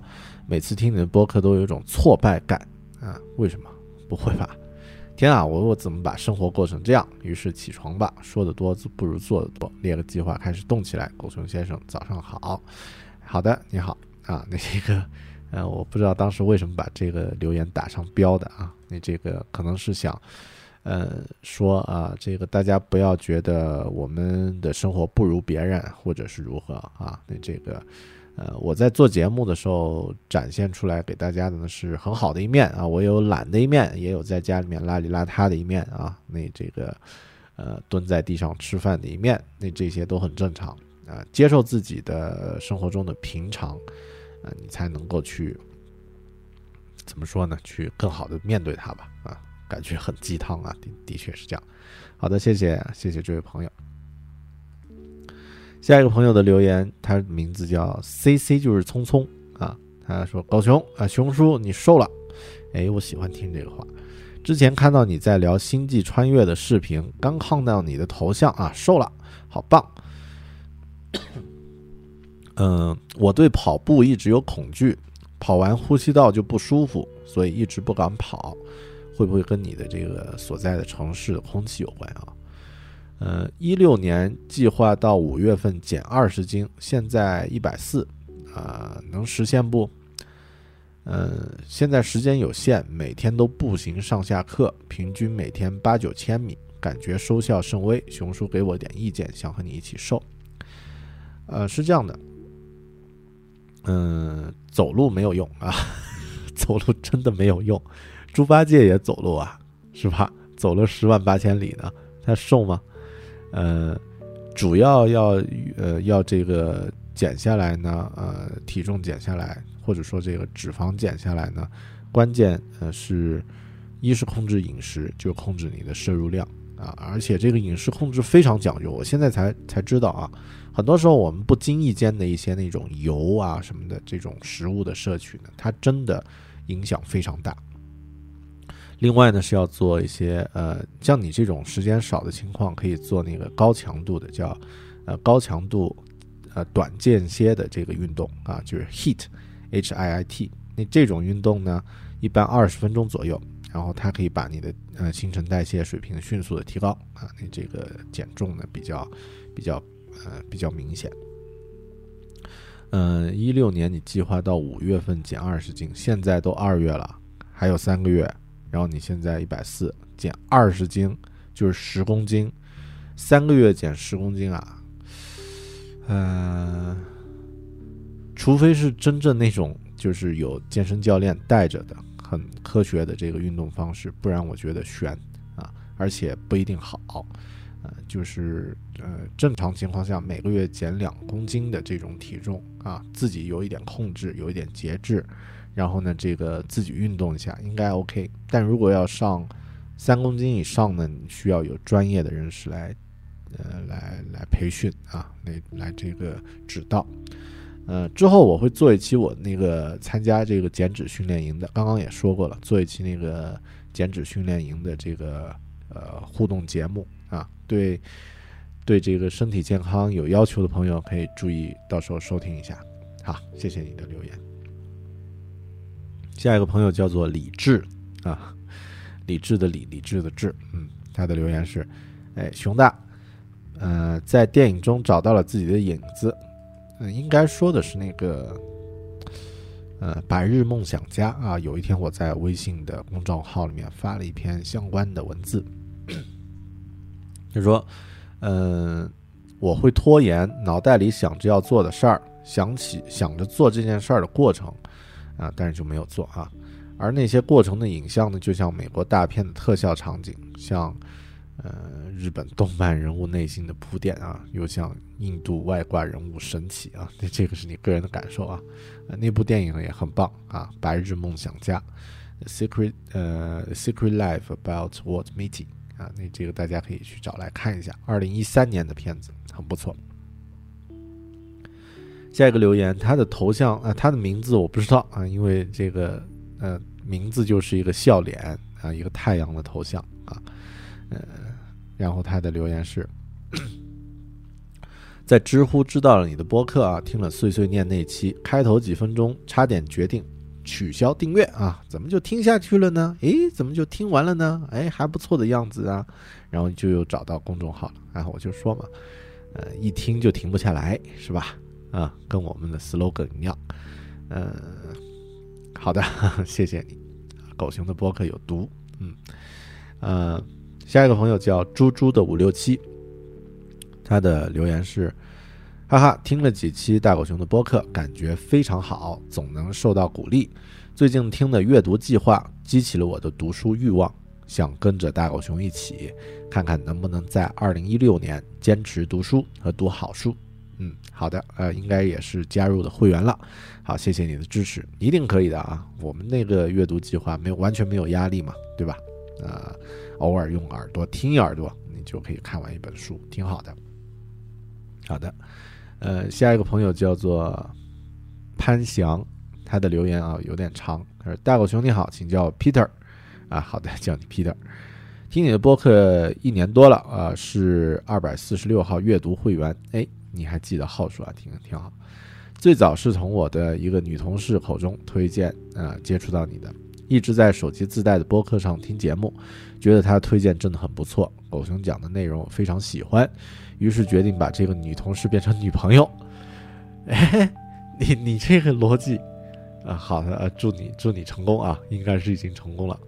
每次听你的播客都有一种挫败感啊，为什么？不会吧？天啊，我我怎么把生活过成这样？于是起床吧，说的多不如做的多，列个计划开始动起来。狗熊先生，早上好。好的，你好啊，那这个。呃，我不知道当时为什么把这个留言打上标的啊？你这个可能是想，呃，说啊，这个大家不要觉得我们的生活不如别人，或者是如何啊？那这个，呃，我在做节目的时候展现出来给大家的呢是很好的一面啊，我有懒的一面，也有在家里面邋里邋遢的一面啊。那这个，呃，蹲在地上吃饭的一面，那这些都很正常啊。接受自己的生活中的平常。啊，你才能够去怎么说呢？去更好的面对它吧。啊，感觉很鸡汤啊，的的确是这样。好的，谢谢谢谢这位朋友。下一个朋友的留言，他名字叫 C C，就是匆匆啊。他说：“高雄啊，熊叔你瘦了。”哎，我喜欢听这个话。之前看到你在聊《星际穿越》的视频，刚看到你的头像啊，瘦了，好棒。嗯，我对跑步一直有恐惧，跑完呼吸道就不舒服，所以一直不敢跑。会不会跟你的这个所在的城市的空气有关啊？呃，一六年计划到五月份减二十斤，现在一百四，啊，能实现不？嗯，现在时间有限，每天都步行上下课，平均每天八九千米，感觉收效甚微。熊叔给我点意见，想和你一起瘦。呃，是这样的。嗯，走路没有用啊，走路真的没有用。猪八戒也走路啊，是吧？走了十万八千里呢，他瘦吗？呃，主要要呃要这个减下来呢，呃，体重减下来，或者说这个脂肪减下来呢，关键呃是，一是控制饮食，就控制你的摄入量啊，而且这个饮食控制非常讲究，我现在才才知道啊。很多时候，我们不经意间的一些那种油啊什么的这种食物的摄取呢，它真的影响非常大。另外呢，是要做一些呃，像你这种时间少的情况，可以做那个高强度的，叫呃高强度呃短间歇的这个运动啊，就是 HIT H I I T。那这种运动呢，一般二十分钟左右，然后它可以把你的呃新陈代谢水平迅速的提高啊，你这个减重呢比较比较。呃，比较明显。嗯，一六年你计划到五月份减二十斤，现在都二月了，还有三个月，然后你现在一百四，减二十斤就是十公斤，三个月减十公斤啊？嗯，除非是真正那种就是有健身教练带着的很科学的这个运动方式，不然我觉得悬啊，而且不一定好。呃，就是呃，正常情况下每个月减两公斤的这种体重啊，自己有一点控制，有一点节制，然后呢，这个自己运动一下应该 OK。但如果要上三公斤以上呢，你需要有专业的人士来，呃，来来培训啊，来来这个指导。呃，之后我会做一期我那个参加这个减脂训练营的，刚刚也说过了，做一期那个减脂训练营的这个呃互动节目。啊，对，对这个身体健康有要求的朋友可以注意，到时候收听一下。好，谢谢你的留言。下一个朋友叫做李志啊，李志的李，李志的志，嗯，他的留言是：哎，熊大，呃，在电影中找到了自己的影子，嗯，应该说的是那个，呃，白日梦想家啊。有一天我在微信的公众号里面发了一篇相关的文字。就说，嗯，我会拖延，脑袋里想着要做的事儿，想起想着做这件事儿的过程，啊，但是就没有做啊。而那些过程的影像呢，就像美国大片的特效场景，像，呃日本动漫人物内心的铺垫啊，又像印度外挂人物神奇啊，那这个是你个人的感受啊。呃、那部电影呢也很棒啊，《白日梦想家》（Secret 呃 Secret Life About What Meeting 啊，那这个大家可以去找来看一下，二零一三年的片子很不错。下一个留言，他的头像啊、他的名字我不知道啊，因为这个呃名字就是一个笑脸啊，一个太阳的头像啊，呃，然后他的留言是，在知乎知道了你的播客啊，听了碎碎念那期开头几分钟，差点决定取消订阅啊，怎么就听下去了呢？诶，怎么就听完了呢？诶，还不错的样子啊，然后就又找到公众号了，然后我就说嘛，呃，一听就停不下来，是吧？啊，跟我们的 slogan 一样，嗯，好的，谢谢你，狗熊的播客有毒，嗯，呃，下一个朋友叫猪猪的五六七，他的留言是，哈哈，听了几期大狗熊的播客，感觉非常好，总能受到鼓励。最近听的阅读计划激起了我的读书欲望，想跟着大狗熊一起，看看能不能在二零一六年坚持读书和读好书。好的，呃，应该也是加入的会员了。好，谢谢你的支持，一定可以的啊！我们那个阅读计划没有完全没有压力嘛，对吧？呃，偶尔用耳朵听一耳朵，你就可以看完一本书，挺好的。好的，呃，下一个朋友叫做潘翔，他的留言啊有点长，他说：“大狗熊你好，请叫 Peter。”啊，好的，叫你 Peter。听你的播客一年多了啊，是二百四十六号阅读会员，哎。你还记得号数啊？挺挺好。最早是从我的一个女同事口中推荐，呃，接触到你的，一直在手机自带的播客上听节目，觉得他推荐真的很不错。狗熊讲的内容非常喜欢，于是决定把这个女同事变成女朋友。哎，你你这个逻辑啊，好的，呃，祝你祝你成功啊，应该是已经成功了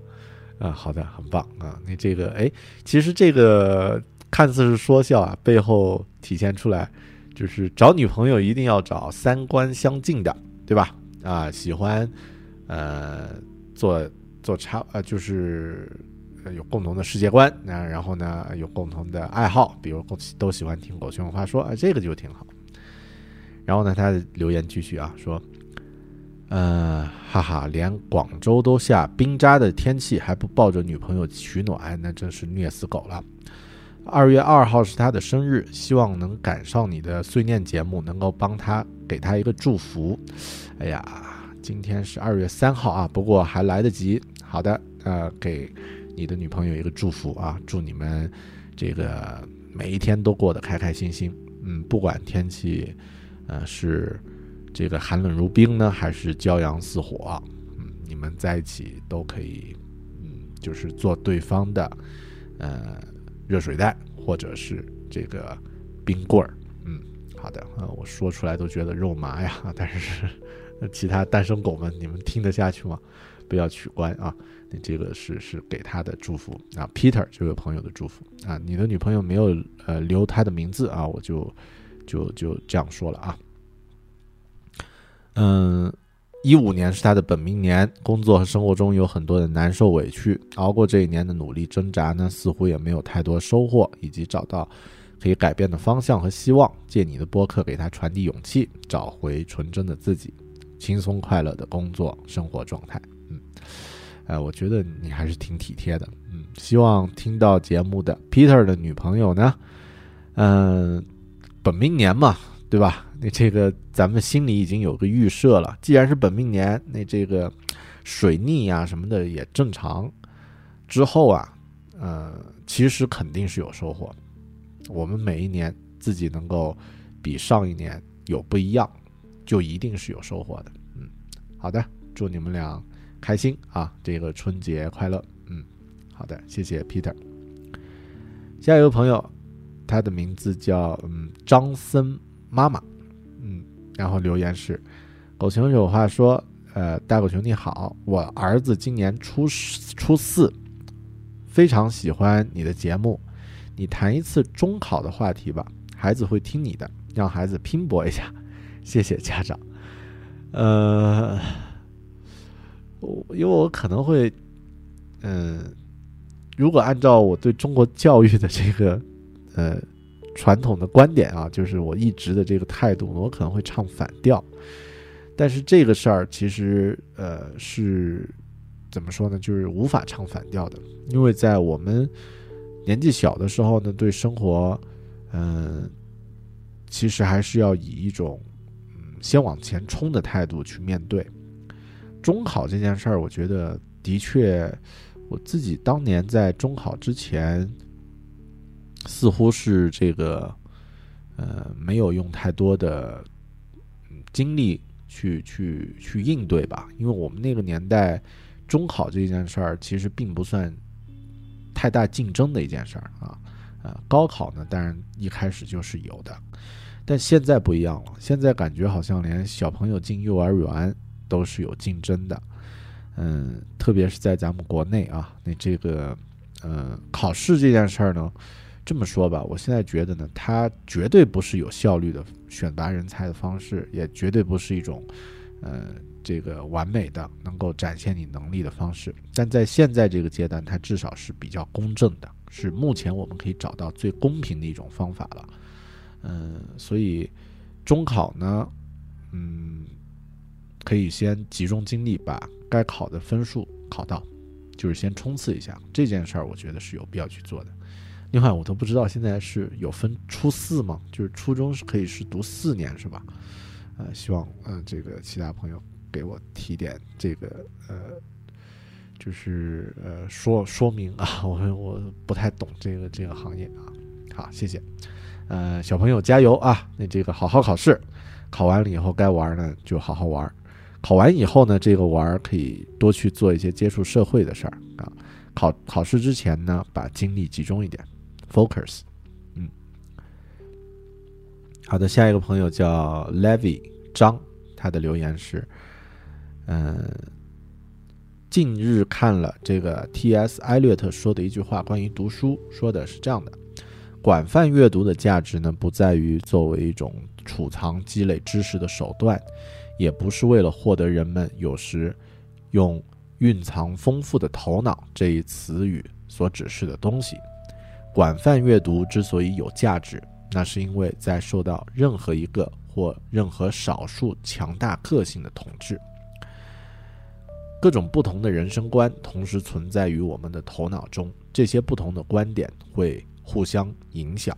啊，好的，很棒啊。你这个哎，其实这个看似是说笑啊，背后体现出来。就是找女朋友一定要找三观相近的，对吧？啊，喜欢，呃，做做差，呃，就是有共同的世界观，那然后呢，有共同的爱好，比如都喜欢听狗熊话说，啊，这个就挺好。然后呢，他留言继续啊，说，呃，哈哈，连广州都下冰渣的天气还不抱着女朋友取暖，那真是虐死狗了。二月二号是他的生日，希望能赶上你的碎念节目，能够帮他给他一个祝福。哎呀，今天是二月三号啊，不过还来得及。好的，呃，给你的女朋友一个祝福啊，祝你们这个每一天都过得开开心心。嗯，不管天气，呃，是这个寒冷如冰呢，还是骄阳似火，嗯，你们在一起都可以，嗯，就是做对方的，呃。热水袋，或者是这个冰棍儿，嗯，好的啊，我说出来都觉得肉麻呀，但是其他单身狗们，你们听得下去吗？不要取关啊，你这个是是给他的祝福啊，Peter 这位朋友的祝福啊，你的女朋友没有呃留他的名字啊，我就就就这样说了啊，嗯。一五年是他的本命年，工作和生活中有很多的难受委屈，熬过这一年的努力挣扎呢，似乎也没有太多收获，以及找到可以改变的方向和希望。借你的播客给他传递勇气，找回纯真的自己，轻松快乐的工作生活状态。嗯，呃，我觉得你还是挺体贴的。嗯，希望听到节目的 Peter 的女朋友呢，嗯，本命年嘛，对吧？那这个咱们心里已经有个预设了，既然是本命年，那这个水逆呀什么的也正常。之后啊，呃，其实肯定是有收获。我们每一年自己能够比上一年有不一样，就一定是有收获的。嗯，好的，祝你们俩开心啊！这个春节快乐。嗯，好的，谢谢 Peter。下一位朋友，他的名字叫嗯张森妈妈。然后留言是：狗熊有话说，呃，大狗熊你好，我儿子今年初初四，非常喜欢你的节目，你谈一次中考的话题吧，孩子会听你的，让孩子拼搏一下，谢谢家长。呃，我因为我可能会，嗯，如果按照我对中国教育的这个呃传统的观点啊，就是我一直的这个态度，我可能会唱反调。但是这个事儿其实呃是怎么说呢？就是无法唱反调的，因为在我们年纪小的时候呢，对生活，嗯、其实还是要以一种嗯先往前冲的态度去面对。中考这件事儿，我觉得的确，我自己当年在中考之前，似乎是这个呃没有用太多的嗯精力去去去应对吧，因为我们那个年代中考这件事儿其实并不算太大竞争的一件事儿啊。呃，高考呢，当然一开始就是有的，但现在不一样了。现在感觉好像连小朋友进幼儿园都是有竞争的，嗯，特别是在咱们国内啊，那这个呃考试这件事儿呢，这么说吧，我现在觉得呢，它绝对不是有效率的选拔人才的方式，也绝对不是一种呃这个完美的能够展现你能力的方式。但在现在这个阶段，它至少是比较公正的，是目前我们可以找到最公平的一种方法了。嗯，所以中考呢，嗯，可以先集中精力把该考的分数考到，就是先冲刺一下这件事儿，我觉得是有必要去做的。另外，我都不知道现在是有分初四吗？就是初中是可以是读四年是吧？呃，希望呃这个其他朋友给我提点这个呃，就是呃说说明啊，我我不太懂这个这个行业啊。好，谢谢。呃，小朋友加油啊！那这个好好考试，考完了以后该玩呢就好好玩，考完以后呢，这个玩可以多去做一些接触社会的事儿啊。考考试之前呢，把精力集中一点，focus。嗯，好的，下一个朋友叫 Levy 张，他的留言是，嗯、近日看了这个 T.S. 艾略特说的一句话，关于读书，说的是这样的：广泛阅读的价值呢，不在于作为一种储藏、积累知识的手段，也不是为了获得人们有时用“蕴藏丰富的头脑”这一词语所指示的东西。广泛阅读之所以有价值，那是因为在受到任何一个或任何少数强大个性的统治。各种不同的人生观同时存在于我们的头脑中，这些不同的观点会互相影响，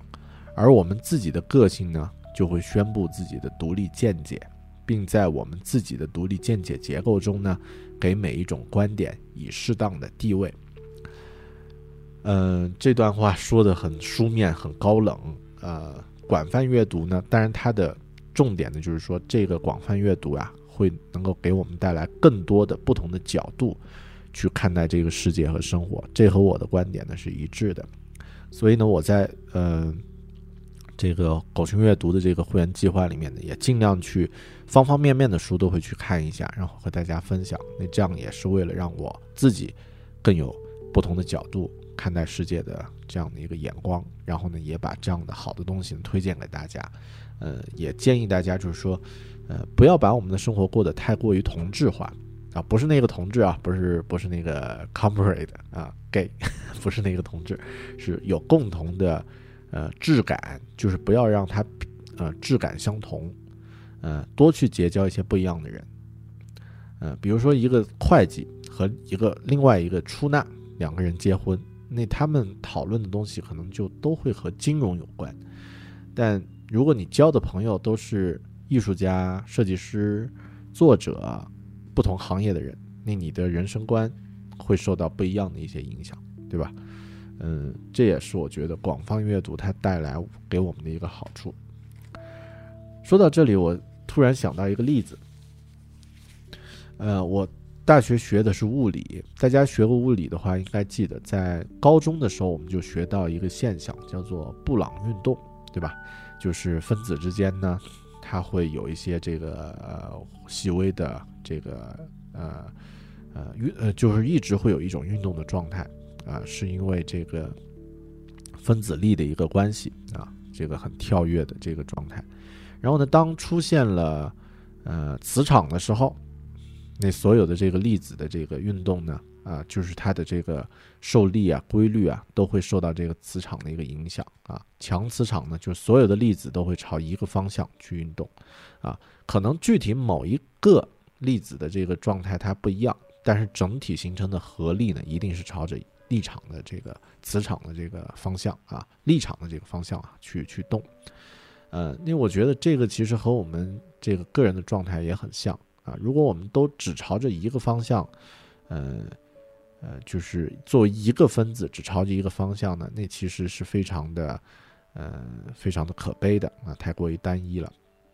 而我们自己的个性呢，就会宣布自己的独立见解，并在我们自己的独立见解结构中呢，给每一种观点以适当的地位。嗯、这段话说的很书面，很高冷。呃，广泛阅读呢，当然它的重点呢，就是说这个广泛阅读啊，会能够给我们带来更多的不同的角度去看待这个世界和生活。这和我的观点呢是一致的。所以呢，我在呃这个狗熊阅读的这个会员计划里面呢，也尽量去方方面面的书都会去看一下，然后和大家分享。那这样也是为了让我自己更有不同的角度看待世界的这样的一个眼光，然后呢，也把这样的好的东西推荐给大家。呃，也建议大家就是说，呃，不要把我们的生活过得太过于同质化啊，不是那个同志啊，不是不是那个 comrade 啊，gay，不是那个同志，是有共同的呃质感，就是不要让它呃质感相同，呃，多去结交一些不一样的人。呃，比如说一个会计和一个另外一个出纳两个人结婚，那他们讨论的东西可能就都会和金融有关。但如果你交的朋友都是艺术家、设计师、作者，不同行业的人，那你的人生观会受到不一样的一些影响，对吧？嗯，这也是我觉得广泛阅读它带来给我们的一个好处。说到这里，我突然想到一个例子。呃，我大学学的是物理，大家学过物理的话，应该记得在高中的时候我们就学到一个现象，叫做布朗运动，对吧？就是分子之间呢，它会有一些这个呃细微的这个呃呃运呃，就是一直会有一种运动的状态啊、是因为这个分子力的一个关系啊，这个很跳跃的这个状态。然后呢，当出现了呃磁场的时候，那所有的这个粒子的这个运动呢，啊，就是它的这个受力啊、规律啊，都会受到这个磁场的一个影响啊。强磁场呢，就所有的粒子都会朝一个方向去运动啊。可能具体某一个粒子的这个状态它不一样，但是整体形成的合力呢，一定是朝着力场的这个磁场的这个方向啊，力场的这个方向啊去去动。呃，因为我觉得这个其实和我们这个个人的状态也很像啊。如果我们都只朝着一个方向，呃呃，就是作为一个分子只朝着一个方向呢，那其实是非常的，呃，非常的可悲的啊，太过于单一了。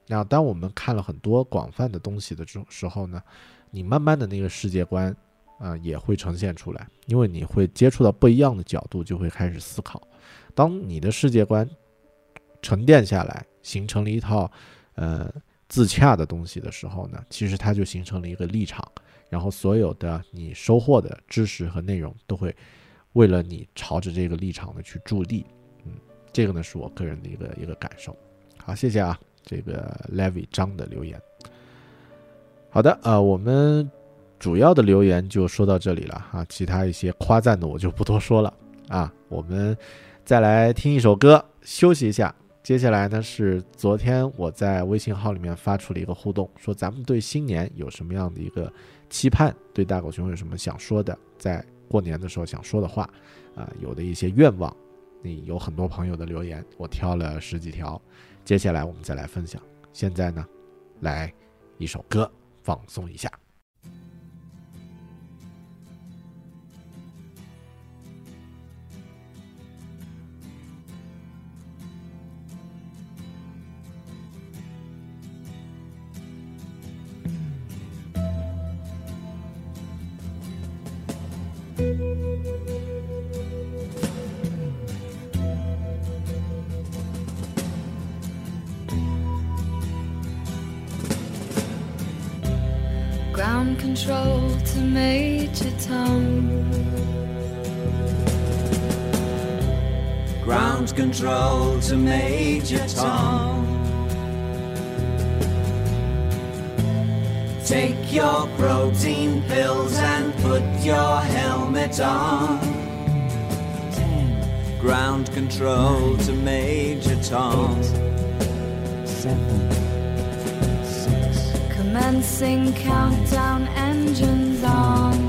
那当我们看了很多广泛的东西的时时候呢，你慢慢的那个世界观啊、也会呈现出来，因为你会接触到不一样的角度，就会开始思考。当你的世界观沉淀下来，形成了一套呃自洽的东西的时候呢，其实它就形成了一个立场，然后所有的你收获的知识和内容都会为了你朝着这个立场呢去助力。嗯，这个呢是我个人的一个一个感受。好，谢谢啊，这个 Levi 张的留言。好的，呃，我们主要的留言就说到这里了哈，其他一些夸赞的我就不多说了啊。我们再来听一首歌，休息一下。接下来呢是昨天我在微信号里面发出了一个互动，说咱们对新年有什么样的一个期盼，对大狗熊有什么想说的，在过年的时候想说的话，啊、有的一些愿望，你有很多朋友的留言，我挑了十几条，接下来我们再来分享。现在呢，来一首歌放松一下。Tom. Ground control to Major Tom. Take your protein pills and put your helmet on. Ten, Ground control to Major Tom. seven, six, Commencing countdown engines on.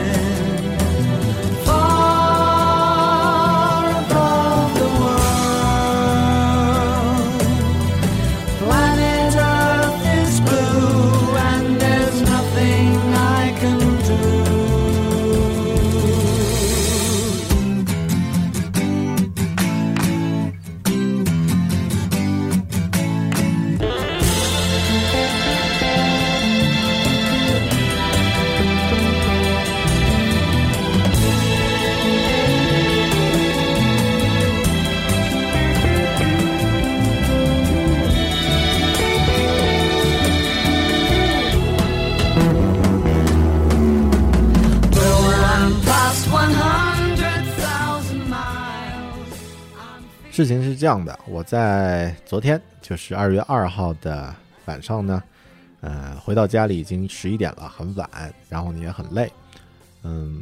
事情是这样的，我在昨天，就是二月二号的晚上呢，呃，回到家里已经十一点了，很晚，然后呢也很累，嗯，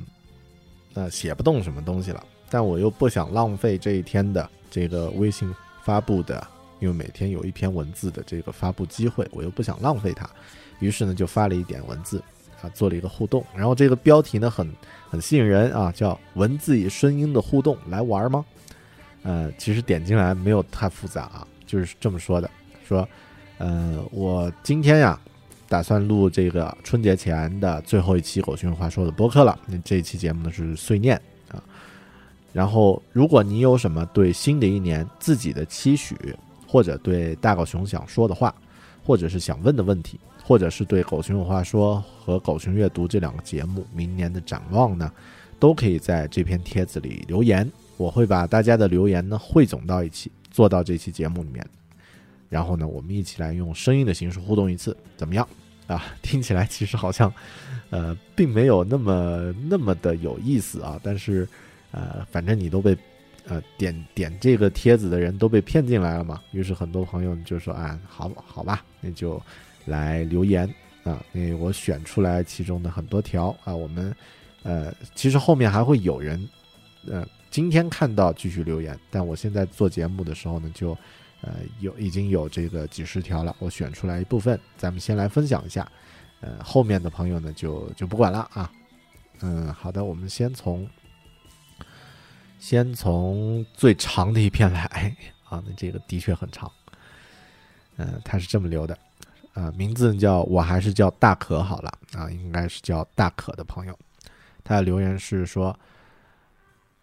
那写不动什么东西了，但我又不想浪费这一天的这个微信发布的，因为每天有一篇文字的这个发布机会，我又不想浪费它，于是呢就发了一点文字啊，做了一个互动，然后这个标题呢很很吸引人啊，叫“文字与声音的互动”，来玩吗？呃，其实点进来没有太复杂啊，就是这么说的，说，呃，我今天呀。打算录这个春节前的最后一期《狗熊有话说》的播客了。那这一期节目呢是碎念啊。然后，如果你有什么对新的一年自己的期许，或者对大狗熊想说的话，或者是想问的问题，或者是对《狗熊有话说》和《狗熊阅读》这两个节目明年的展望呢，都可以在这篇帖子里留言。我会把大家的留言呢汇总到一起，做到这期节目里面。然后呢，我们一起来用声音的形式互动一次，怎么样？啊，听起来其实好像，呃，并没有那么那么的有意思啊。但是，呃，反正你都被，呃，点点这个帖子的人都被骗进来了嘛。于是很多朋友就说啊，好好吧，那就来留言啊。那我选出来其中的很多条啊，我们，呃，其实后面还会有人，呃，今天看到继续留言。但我现在做节目的时候呢，就。呃，有已经有这个几十条了，我选出来一部分，咱们先来分享一下。呃，后面的朋友呢，就就不管了啊。嗯，好的，我们先从先从最长的一篇来啊，那这个的确很长。嗯，他是这么留的，啊，名字叫我还是叫大可好了啊，应该是叫大可的朋友，他的留言是说。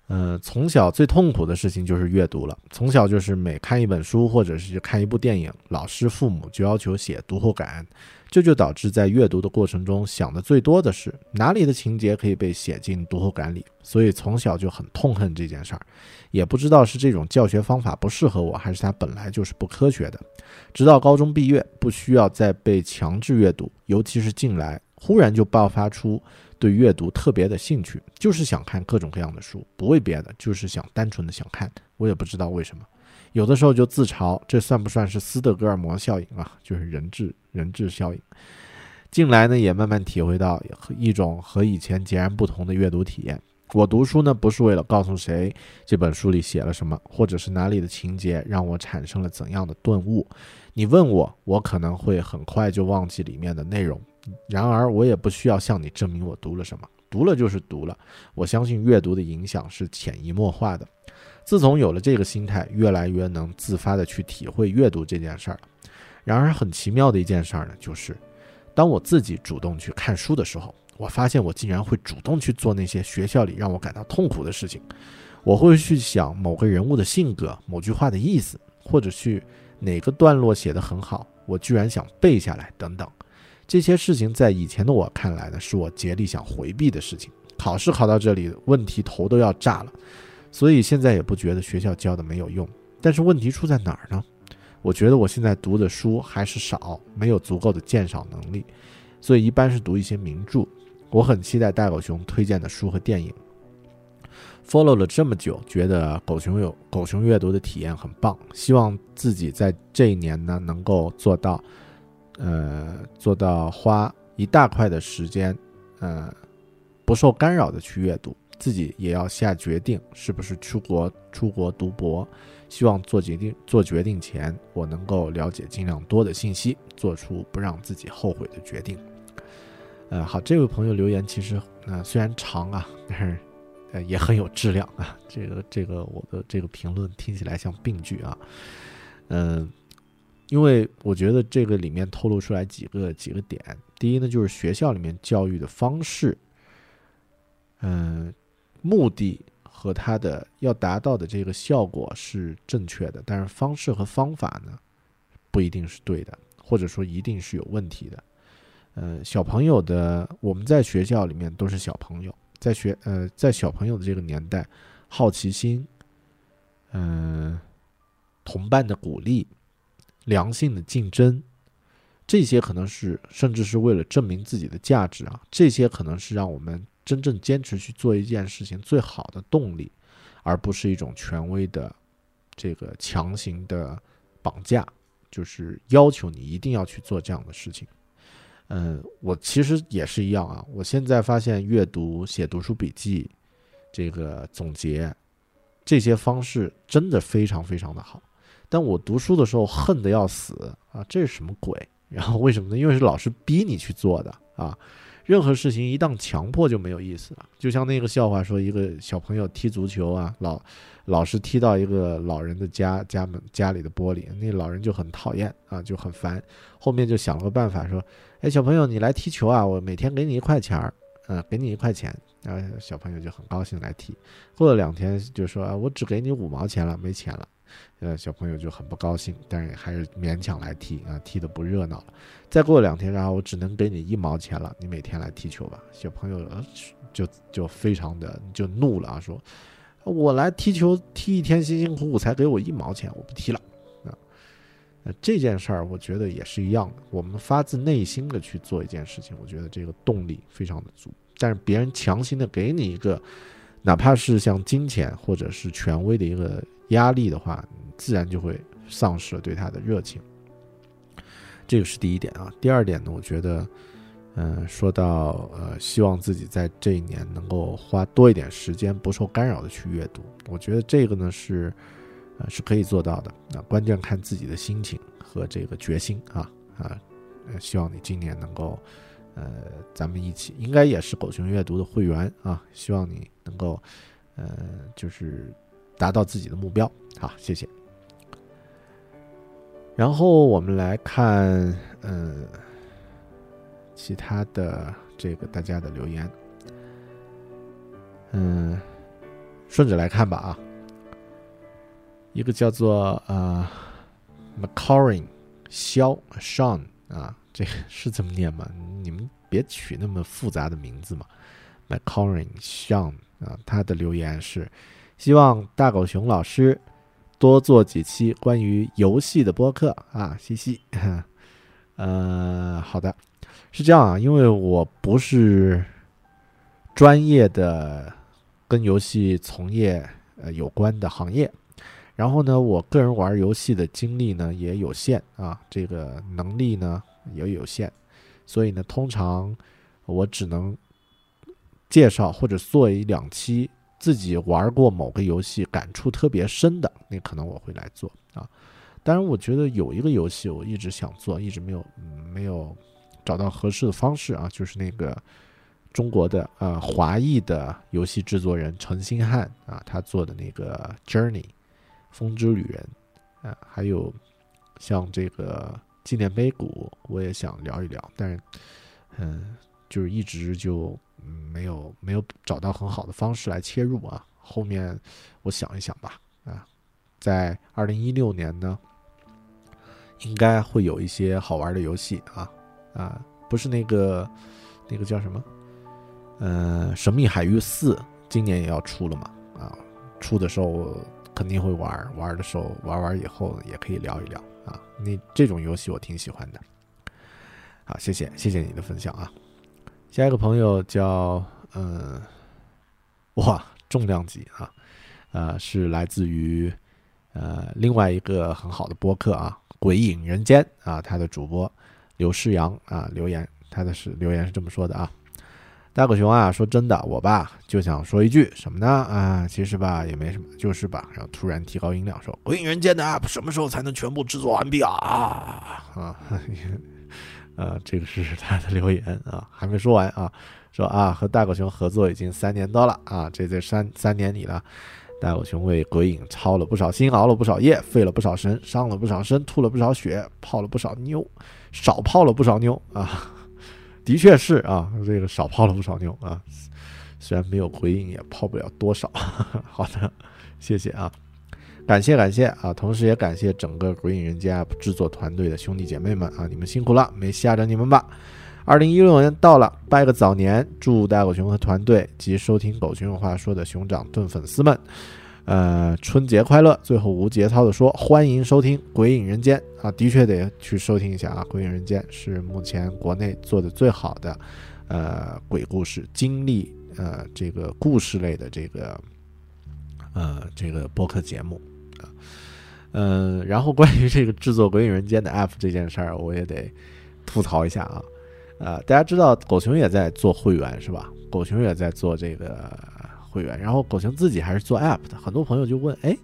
嗯，从小最痛苦的事情就是阅读了。从小就是每看一本书或者是看一部电影，老师、父母就要求写读后感，这就导致在阅读的过程中想的最多的是哪里的情节可以被写进读后感里。所以从小就很痛恨这件事儿，也不知道是这种教学方法不适合我，还是它本来就是不科学的。直到高中毕业，不需要再被强制阅读，尤其是近来忽然就爆发出。对阅读特别的兴趣，就是想看各种各样的书，不为别的，就是想单纯的想看。我也不知道为什么，有的时候就自嘲，这算不算是斯德哥尔摩效应啊？就是人质人质效应。近来呢，也慢慢体会到一种和以前截然不同的阅读体验。我读书呢，不是为了告诉谁这本书里写了什么，或者是哪里的情节让我产生了怎样的顿悟。你问我，我可能会很快就忘记里面的内容。然而，我也不需要向你证明我读了什么，读了就是读了。我相信阅读的影响是潜移默化的。自从有了这个心态，越来越能自发的去体会阅读这件事儿。然而，很奇妙的一件事儿呢，就是当我自己主动去看书的时候，我发现我竟然会主动去做那些学校里让我感到痛苦的事情。我会去想某个人物的性格、某句话的意思，或者去哪个段落写得很好，我居然想背下来等等。这些事情在以前的我看来呢，是我竭力想回避的事情。考试考到这里，问题头都要炸了，所以现在也不觉得学校教的没有用。但是问题出在哪儿呢？我觉得我现在读的书还是少，没有足够的鉴赏能力，所以一般是读一些名著。我很期待大狗熊推荐的书和电影。follow 了这么久，觉得狗熊有狗熊阅读的体验很棒，希望自己在这一年呢能够做到。呃，做到花一大块的时间，呃，不受干扰的去阅读，自己也要下决定是不是出国出国读博。希望做决定做决定前，我能够了解尽量多的信息，做出不让自己后悔的决定。呃，好，这位朋友留言其实呃虽然长啊，但是呃也很有质量啊。这个这个我的这个评论听起来像病句啊，嗯。因为我觉得这个里面透露出来几个几个点，第一呢，就是学校里面教育的方式，嗯，目的和它的要达到的这个效果是正确的，但是方式和方法呢，不一定是对的，或者说一定是有问题的。嗯，小朋友的我们在学校里面都是小朋友，在学呃在小朋友的这个年代，好奇心，嗯，同伴的鼓励。良性的竞争，这些可能是甚至是为了证明自己的价值啊，这些可能是让我们真正坚持去做一件事情最好的动力，而不是一种权威的这个强行的绑架，就是要求你一定要去做这样的事情。嗯，我其实也是一样啊。我现在发现阅读、写读书笔记、这个总结这些方式真的非常非常的好。但我读书的时候恨得要死啊，这是什么鬼？然后为什么呢？因为是老师逼你去做的啊。任何事情一旦强迫就没有意思了。就像那个笑话说，一个小朋友踢足球啊，老老师踢到一个老人的家家门家里的玻璃，那老人就很讨厌啊，就很烦。后面就想了个办法，说：“哎，小朋友，你来踢球啊，我每天给你一块钱儿，嗯、给你一块钱。”然后小朋友就很高兴来踢。过了两天就说：“啊，我只给你五毛钱了，没钱了。”呃，小朋友就很不高兴，但是还是勉强来踢啊，踢得不热闹了。再过两天，然后我只能给你一毛钱了，你每天来踢球吧。小朋友呃就就非常的就怒了啊，说：“我来踢球踢一天辛辛苦苦才给我一毛钱，我不踢了。”啊，呃这件事儿我觉得也是一样的，我们发自内心的去做一件事情，我觉得这个动力非常的足。但是别人强行的给你一个，哪怕是像金钱或者是权威的一个压力的话，自然就会丧失了对他的热情。这个是第一点啊。第二点呢，我觉得，嗯、说到呃，希望自己在这一年能够花多一点时间，不受干扰的去阅读。我觉得这个呢是，呃，是可以做到的。那、关键看自己的心情和这个决心啊啊。呃，希望你今年能够，呃，咱们一起，应该也是狗熊阅读的会员啊。希望你能够，呃，就是达到自己的目标。好，谢谢。然后我们来看，嗯，其他的这个大家的留言，嗯，顺着来看吧啊。一个叫做呃 McCorin 肖 Sean 啊，这个是这么念吗？你们别取那么复杂的名字嘛。McCorin Sean 啊，他的留言是希望大狗熊老师多做几期关于游戏的播客。啊，嘻嘻。呃，好的，是这样啊，因为我不是专业的跟游戏从业呃有关的行业，然后呢，我个人玩游戏的经历呢也有限。啊，这个能力呢也有限，所以呢，通常我只能介绍或者做一两期自己玩过某个游戏感触特别深的，那可能我会来做啊。当然，我觉得有一个游戏我一直想做，一直没有、嗯、没有找到合适的方式啊，就是那个中国的呃华裔的游戏制作人陈星汉啊，他做的那个 Journey 风之旅人啊，还有像这个纪念碑谷，我也想聊一聊，但是嗯，就是一直就没有没有找到很好的方式来切入啊。后面我想一想吧啊，在二零一六年呢。应该会有一些好玩的游戏啊啊，不是那个那个叫什么？呃，《神秘海域四》今年也要出了嘛啊，出的时候肯定会玩，玩的时候玩完以后也可以聊一聊啊。那这种游戏我挺喜欢的。好，谢谢谢谢你的分享啊。下一个朋友叫嗯，哇，重量级啊，呃，是来自于呃另外一个很好的播客啊。鬼影人间啊，他的主播刘世阳啊留言，他的是留言是这么说的啊，大狗熊啊，说真的，我吧就想说一句什么呢啊，其实吧也没什么，就是吧，然后突然提高音量说，鬼影人间的 app 什么时候才能全部制作完毕啊啊，呃，这个是他的留言啊，还没说完啊，说啊和大狗熊合作已经三年多了啊，这这三三年里呢。大狗熊为鬼影操了不少心，熬了不少夜，费了不少神，伤了不少身，吐了不少血，泡了不少妞，少泡了不少妞啊！的确是啊，这个少泡了不少妞啊。虽然没有鬼影，也泡不了多少。好的，谢谢啊，感谢感谢啊，同时也感谢整个鬼影人间 App 制作团队的兄弟姐妹们啊，你们辛苦了，没吓着你们吧？二零一六年到了，拜个早年，祝大狗熊和团队及收听狗熊有话说的熊掌炖粉丝们，呃，春节快乐！最后无节操的说，欢迎收听《鬼影人间》啊，的确得去收听一下啊，《鬼影人间》是目前国内做的最好的，呃，鬼故事经历呃这个故事类的这个呃这个播客节目嗯、然后关于这个制作《鬼影人间》的 app 这件事儿，我也得吐槽一下啊。呃，大家知道狗熊也在做会员是吧？狗熊也在做这个会员，然后狗熊自己还是做 app 的。很多朋友就问，哎，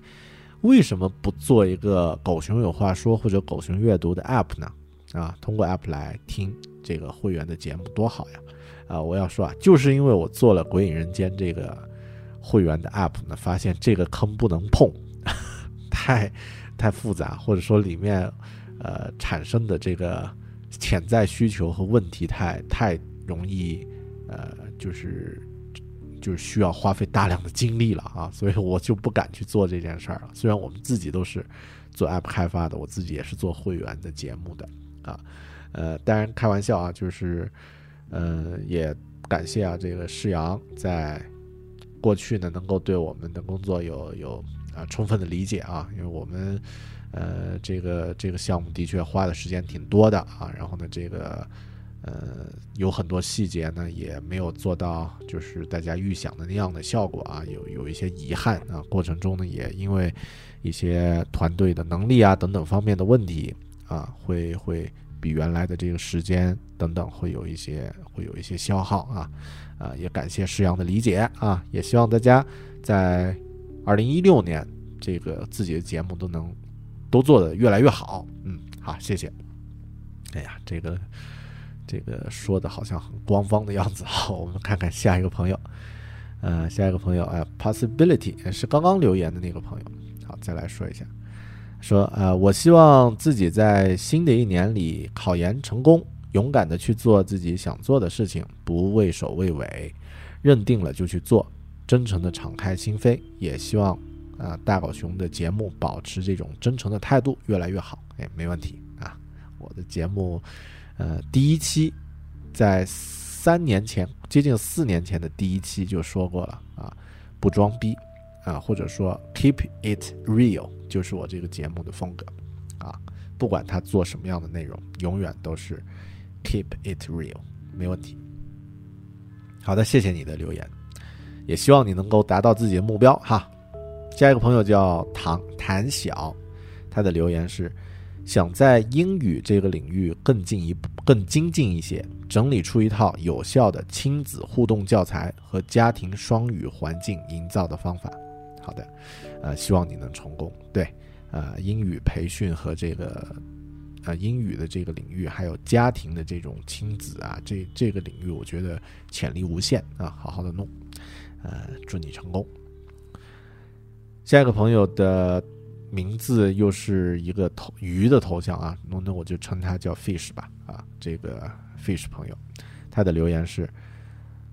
为什么不做一个狗熊有话说或者狗熊阅读的 app 呢？啊，通过 app 来听这个会员的节目多好呀！啊，我要说啊，就是因为我做了《鬼影人间》这个会员的 app 呢，发现这个坑不能碰，太太复杂，或者说里面呃产生的这个潜在需求和问题太太容易呃就是就是需要花费大量的精力了啊，所以我就不敢去做这件事儿了。虽然我们自己都是做 app 开发的，我自己也是做会员的节目的啊，呃，当然开玩笑啊，就是呃也感谢啊这个世阳在过去呢能够对我们的工作有有啊充分的理解啊，因为我们呃这个这个项目的确花的时间挺多的啊，然后呢这个。呃，有很多细节呢，也没有做到就是大家预想的那样的效果啊，有有一些遗憾啊。过程中呢，也因为一些团队的能力啊等等方面的问题啊，会会比原来的这个时间等等会有一些会有一些消耗啊啊，也感谢施阳的理解啊，也希望大家在二零一六年这个自己的节目都能都做得越来越好。嗯，好，谢谢。哎呀，这个。这个说的好像很官方的样子。好，我们看看下一个朋友，呃，下一个朋友，哎，possibility 是刚刚留言的那个朋友。好，再来说一下，说，呃，我希望自己在新的一年里考研成功，勇敢的去做自己想做的事情，不畏首畏尾，认定了就去做，真诚的敞开心扉。也希望，啊，大狗熊的节目保持这种真诚的态度，越来越好。哎，没问题啊，我的节目。呃，第一期在三年前，接近四年前的第一期就说过了啊，不装逼啊，或者说 keep it real，就是我这个节目的风格啊，不管他做什么样的内容，永远都是 keep it real，没问题。好的，谢谢你的留言，也希望你能够达到自己的目标哈。下一个朋友叫唐谭晓，他的留言是。想在英语这个领域更进一步、更精进一些，整理出一套有效的亲子互动教材和家庭双语环境营造的方法。好的，呃，希望你能成功。对，呃，英语培训和这个，呃，英语的这个领域，还有家庭的这种亲子啊，这这个领域，我觉得潜力无限啊，好好的弄。呃，祝你成功。下一个朋友的。名字又是一个头鱼的头像啊，那那我就称他叫 Fish 吧啊，这个 Fish 朋友，他的留言是，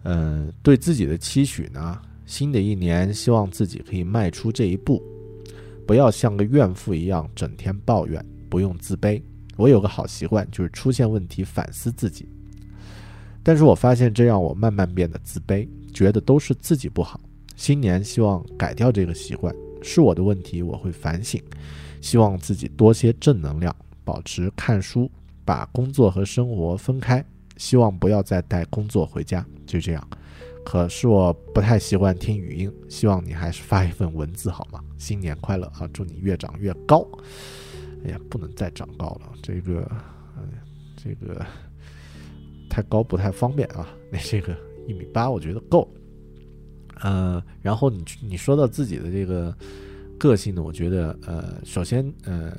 嗯，对自己的期许呢，新的一年希望自己可以迈出这一步，不要像个怨妇一样整天抱怨，不用自卑。我有个好习惯，就是出现问题反思自己，但是我发现这让我慢慢变得自卑，觉得都是自己不好。新年希望改掉这个习惯。是我的问题，我会反省，希望自己多些正能量，保持看书，把工作和生活分开，希望不要再带工作回家，就这样。可是我不太习惯听语音，希望你还是发一份文字好吗？新年快乐啊！祝你越长越高。哎呀，不能再长高了，这个，这个太高不太方便啊。那这个一米八，我觉得够。呃，然后你你说到自己的这个个性呢，我觉得呃，首先呃，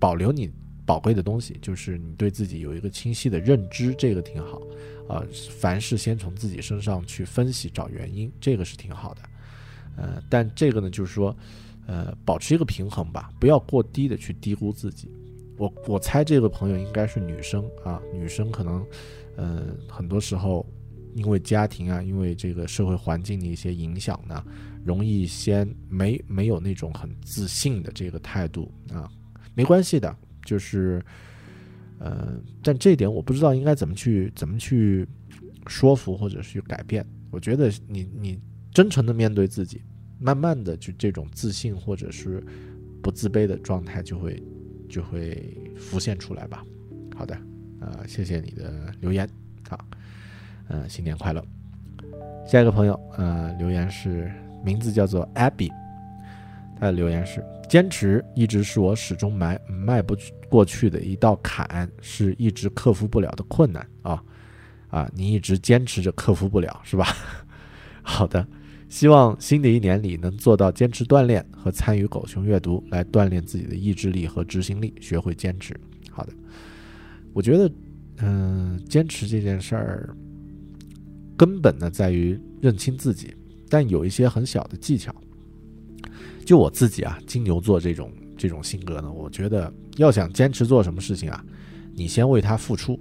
保留你宝贵的东西，就是你对自己有一个清晰的认知，这个挺好啊。凡事先从自己身上去分析找原因，这个是挺好的。呃，但这个呢，就是说呃，保持一个平衡吧，不要过低的去低估自己。我我猜这个朋友应该是女生啊，女生可能呃，很多时候。因为家庭啊，因为这个社会环境的一些影响呢，容易先没没有那种很自信的这个态度啊，没关系的，就是，呃，但这点我不知道应该怎么去怎么去说服或者去改变。我觉得你你真诚的面对自己，慢慢的就这种自信或者是不自卑的状态就会就会浮现出来吧。好的，呃，谢谢你的留言，好。嗯，新年快乐！下一个朋友，呃，留言是名字叫做 Abby，他的留言是：坚持一直是我始终迈迈不过去的一道坎，是一直克服不了的困难啊啊！你一直坚持着克服不了是吧？好的，希望新的一年里能做到坚持锻炼和参与狗熊阅读，来锻炼自己的意志力和执行力，学会坚持。好的，我觉得，嗯、坚持这件事儿，根本呢在于认清自己，但有一些很小的技巧。就我自己啊，金牛座这种这种性格呢，我觉得要想坚持做什么事情啊，你先为他付出。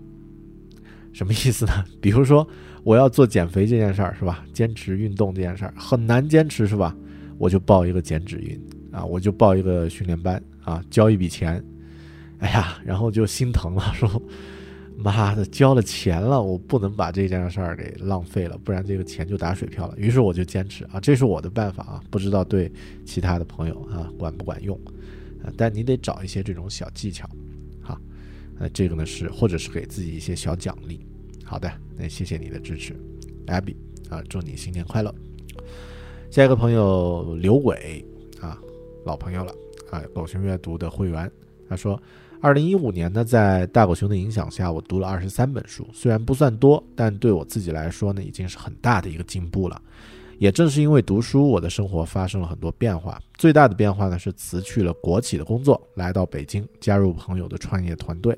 什么意思呢？比如说我要做减肥这件事儿是吧？坚持运动这件事儿很难坚持是吧？我就报一个减脂营啊，我就报一个训练班啊，交一笔钱，哎呀，然后就心疼了，说妈的，交了钱了，我不能把这件事儿给浪费了，不然这个钱就打水漂了。于是我就坚持啊，这是我的办法啊，不知道对其他的朋友啊管不管用啊？但你得找一些这种小技巧，好，呃，这个呢是或者是给自己一些小奖励。好的，那谢谢你的支持，Abby 啊，祝你新年快乐。下一个朋友刘伟啊，老朋友了啊，狗熊阅读的会员，他说，二零一五年呢，在大狗熊的影响下，我读了二十三本书，虽然不算多，但对我自己来说呢，已经是很大的一个进步了。也正是因为读书，我的生活发生了很多变化。最大的变化呢，是辞去了国企的工作，来到北京，加入朋友的创业团队。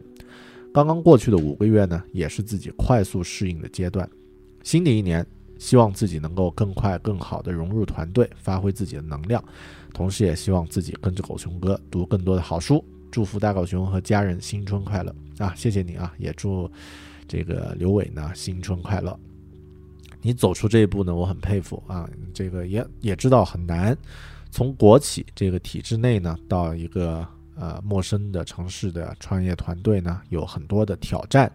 刚刚过去的五个月呢，也是自己快速适应的阶段。新的一年，希望自己能够更快、更好地融入团队，发挥自己的能量，同时也希望自己跟着狗熊哥读更多的好书。祝福大狗熊和家人新春快乐啊！谢谢你啊，也祝这个刘伟呢新春快乐。你走出这一步呢，我很佩服啊，这个也也知道很难，从国企这个体制内呢，到一个呃陌生的城市的创业团队呢，有很多的挑战，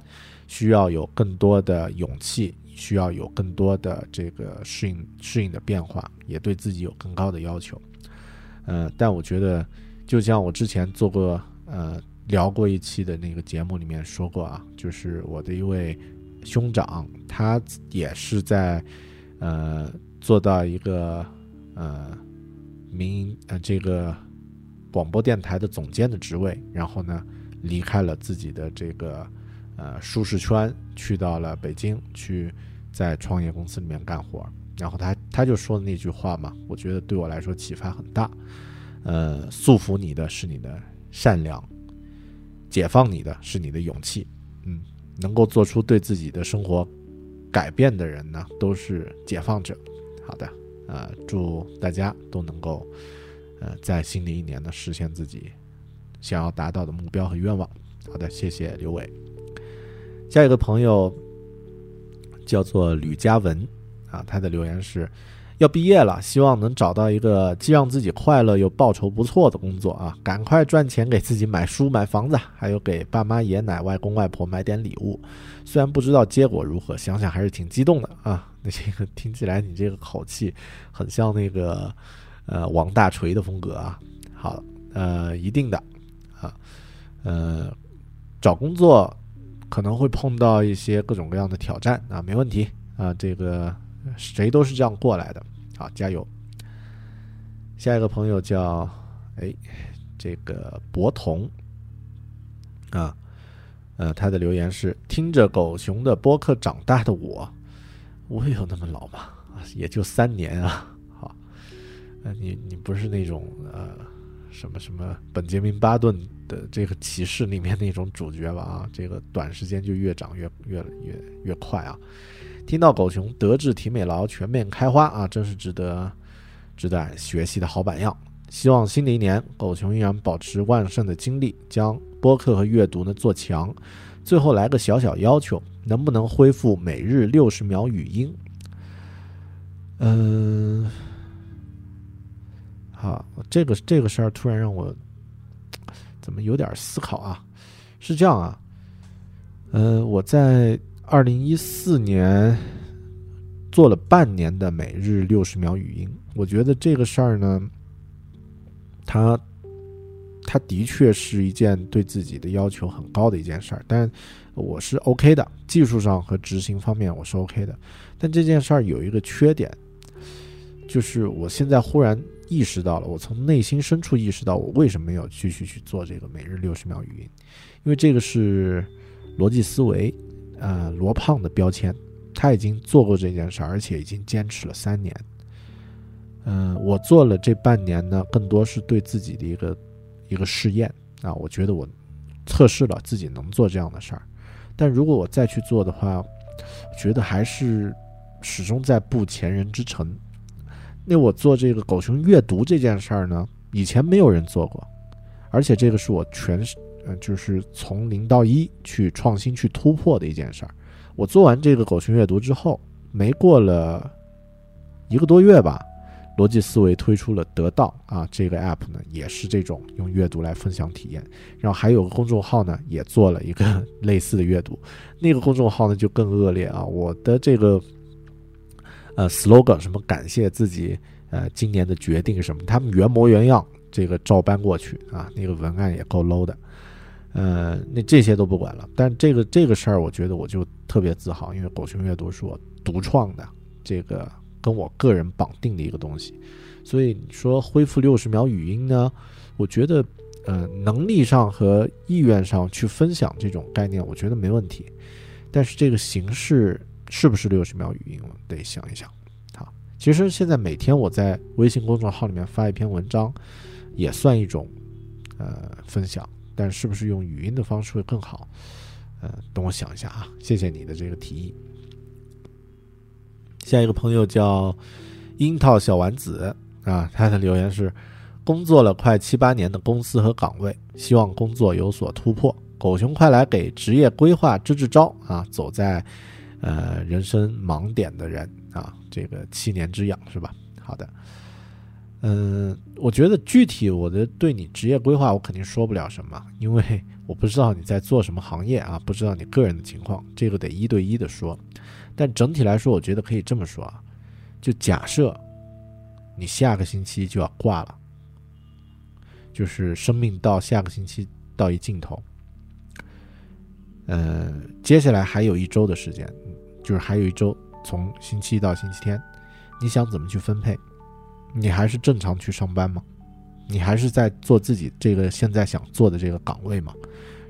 需要有更多的勇气，需要有更多的这个适应适应的变化，也对自己有更高的要求。呃，但我觉得，就像我之前做过呃聊过一期的那个节目里面说过啊，就是我的一位兄长，他也是在呃做到一个呃民营呃这个广播电台的总监的职位，然后呢离开了自己的这个呃舒适圈，去到了北京去在创业公司里面干活。然后他他就说的那句话嘛，我觉得对我来说启发很大。呃，束缚你的是你的善良，解放你的是你的勇气。嗯，能够做出对自己的生活改变的人呢，都是解放者。好的，呃，祝大家都能够呃在新的一年呢实现自己想要达到的目标和愿望。好的，谢谢刘伟。下一个朋友叫做吕嘉文啊，他的留言是。要毕业了，希望能找到一个既让自己快乐又报酬不错的工作啊！赶快赚钱给自己买书、买房子，还有给爸妈、爷奶、外公外婆买点礼物。虽然不知道结果如何，想想还是挺激动的啊！那这个听起来你这个口气很像那个呃王大锤的风格啊。好，呃，一定的啊，呃，找工作可能会碰到一些各种各样的挑战啊，没问题啊，这个。谁都是这样过来的，好，加油！下一个朋友叫哎，这个博童啊，呃，他的留言是：听着狗熊的播客长大的我，我也有那么老吗？也就三年啊。好，呃，你你不是那种呃什么什么本杰明巴顿的这个骑士里面那种主角吧？啊，这个短时间就越长越越越越快啊！听到狗熊德智体美劳全面开花啊，真是值得值得学习的好榜样。希望新的一年，狗熊依然保持旺盛的精力，将播客和阅读呢做强。最后来个小小要求，能不能恢复每日六十秒语音？嗯，好，这个这个事儿突然让我怎么有点思考啊？是这样啊，嗯，我在。二零一四年做了半年的每日六十秒语音，我觉得这个事儿呢，它它的确是一件对自己的要求很高的一件事儿，但我是 OK 的，技术上和执行方面我是 OK 的。但这件事儿有一个缺点，就是我现在忽然意识到了，我从内心深处意识到，我为什么要继续去做这个每日六十秒语音，因为这个是逻辑思维，呃，罗胖的标签，他已经做过这件事儿，而且已经坚持了三年。嗯、我做了这半年呢，更多是对自己的一个一个试验啊，我觉得我测试了自己能做这样的事儿，但如果我再去做的话，觉得还是始终在步前人之尘。那我做这个狗熊阅读这件事儿呢，以前没有人做过，而且这个是我全呃就是从零到一去创新去突破的一件事儿。我做完这个狗熊阅读之后，没过了一个多月吧，逻辑思维推出了得到啊这个 app 呢，也是这种用阅读来分享体验。然后还有个公众号呢，也做了一个 类似的阅读。那个公众号呢就更恶劣啊，我的这个呃 slogan 什么感谢自己呃今年的决定什么，他们原模原样这个照搬过去啊，那个文案也够 low 的。呃，那这些都不管了，但这个这个事儿，我觉得我就特别自豪，因为狗熊阅读是我独创的，这个跟我个人绑定的一个东西，所以你说恢复六十秒语音呢，我觉得呃能力上和意愿上去分享这种概念，我觉得没问题，但是这个形式是不是六十秒语音，我得想一想。好，其实现在每天我在微信公众号里面发一篇文章，也算一种呃分享。但是不是用语音的方式会更好？呃，等我想一下啊。谢谢你的这个提议。下一个朋友叫樱桃小丸子啊，他的留言是：工作了快七八年的公司和岗位，希望工作有所突破。狗熊快来给职业规划支支招啊！走在呃人生盲点的人啊，这个七年之痒是吧？好的。嗯，我觉得具体我的对你职业规划，我肯定说不了什么，因为我不知道你在做什么行业啊，不知道你个人的情况，这个得一对一的说。但整体来说，我觉得可以这么说啊，就假设你下个星期就要挂了，就是生命到下个星期到一尽头，呃，接下来还有一周的时间，就是还有一周，从星期一到星期天，你想怎么去分配？你还是正常去上班吗？你还是在做自己这个现在想做的这个岗位吗？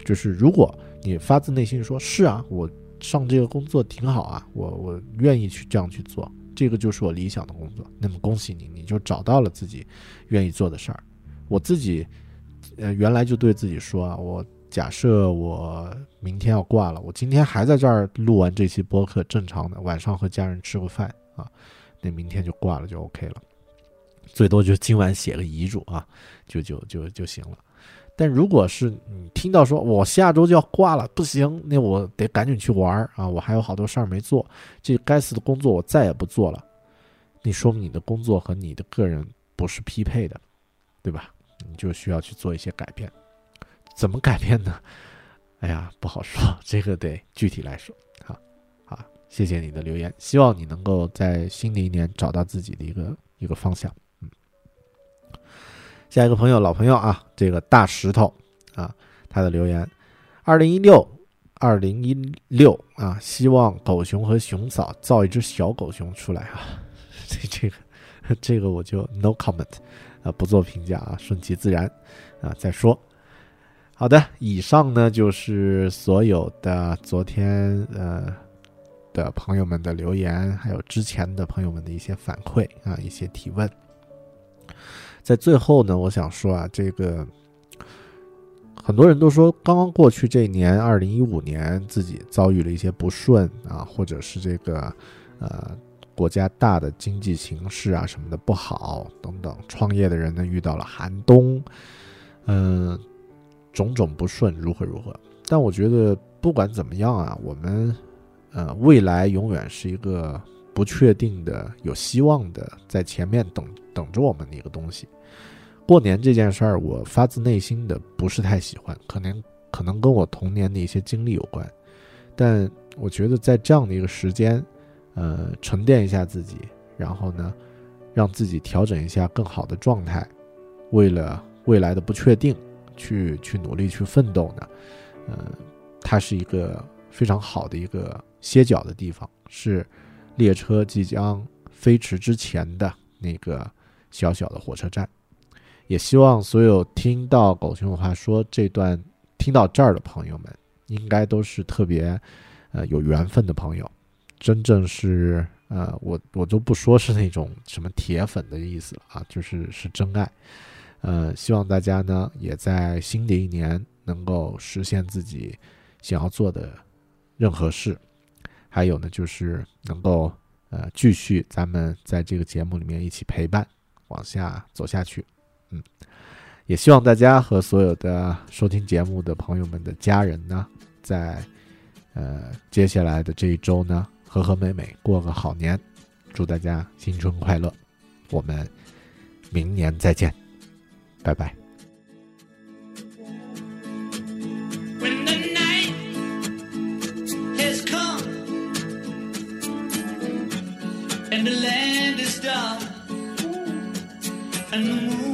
就是如果你发自内心说是啊，我上这个工作挺好啊，我我愿意去这样去做，这个就是我理想的工作。那么恭喜你，你就找到了自己愿意做的事儿。我自己呃原来就对自己说啊，我假设我明天要挂了，我今天还在这儿录完这期播客，正常的晚上和家人吃个饭啊，那明天就挂了就 OK 了。最多就今晚写个遗嘱啊，就就就就行了。但如果是你听到说我下周就要挂了，不行，那我得赶紧去玩啊，我还有好多事儿没做，这该死的工作我再也不做了。你说明你的工作和你的个人不是匹配的，对吧？你就需要去做一些改变。怎么改变呢？哎呀，不好说，这个得具体来说。好，好，谢谢你的留言，希望你能够在新的一年找到自己的一个一个方向。下一个朋友，老朋友啊，这个大石头啊，他的留言：二零一六，二零一六啊，希望狗熊和熊嫂造一只小狗熊出来啊。这这个这个我就 no comment 啊，不做评价啊，顺其自然啊，再说。好的，以上呢就是所有的昨天呃的朋友们的留言，还有之前的朋友们的一些反馈啊，一些提问。在最后呢，我想说啊，这个很多人都说，刚刚过去这一年，二零一五年自己遭遇了一些不顺啊，或者是这个呃国家大的经济形势啊什么的不好等等，创业的人呢遇到了寒冬，嗯、种种不顺，如何如何。但我觉得不管怎么样啊，我们呃未来永远是一个不确定的、有希望的，在前面等等着我们的一个东西。过年这件事儿，我发自内心的不是太喜欢，可能可能跟我童年的一些经历有关。但我觉得在这样的一个时间，呃，沉淀一下自己，然后呢，让自己调整一下更好的状态，为了未来的不确定，去去努力去奋斗呢，呃，它是一个非常好的一个歇脚的地方，是列车即将飞驰之前的那个小小的火车站。也希望所有听到狗熊有话说这段听到这儿的朋友们，应该都是特别呃有缘分的朋友，真正是呃我我都不说是那种什么铁粉的意思了啊，就是是真爱。呃，希望大家呢也在新的一年能够实现自己想要做的任何事，还有呢就是能够呃继续咱们在这个节目里面一起陪伴往下走下去。嗯，也希望大家和所有的收听节目的朋友们的家人呢，在呃接下来的这一周呢，和和美美过个好年，祝大家新春快乐，我们明年再见，拜拜。And the land is dark and the moon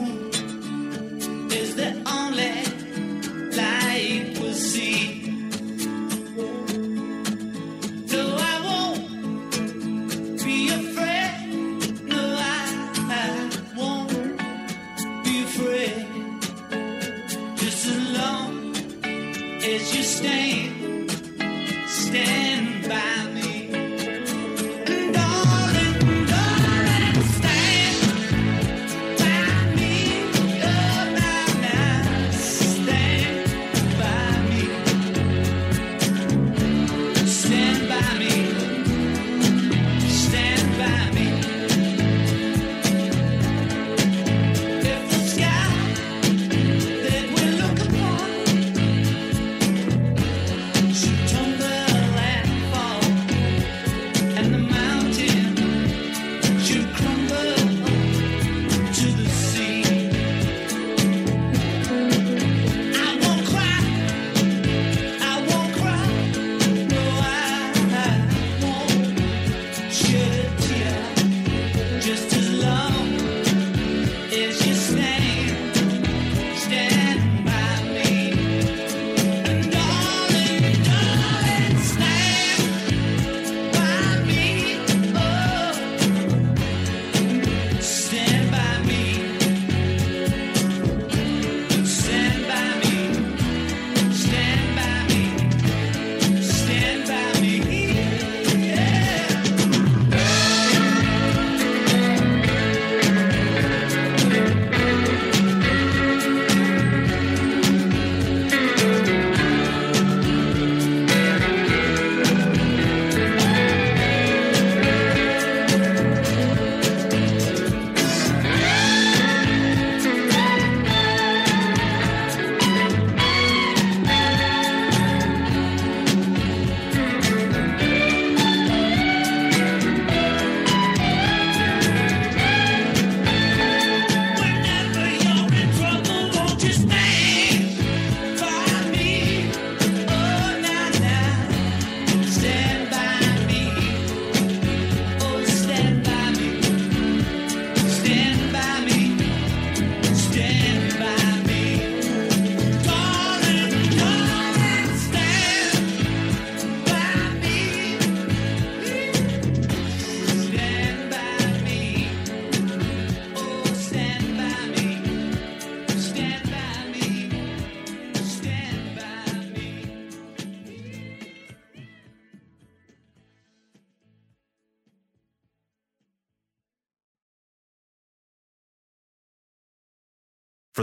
stay.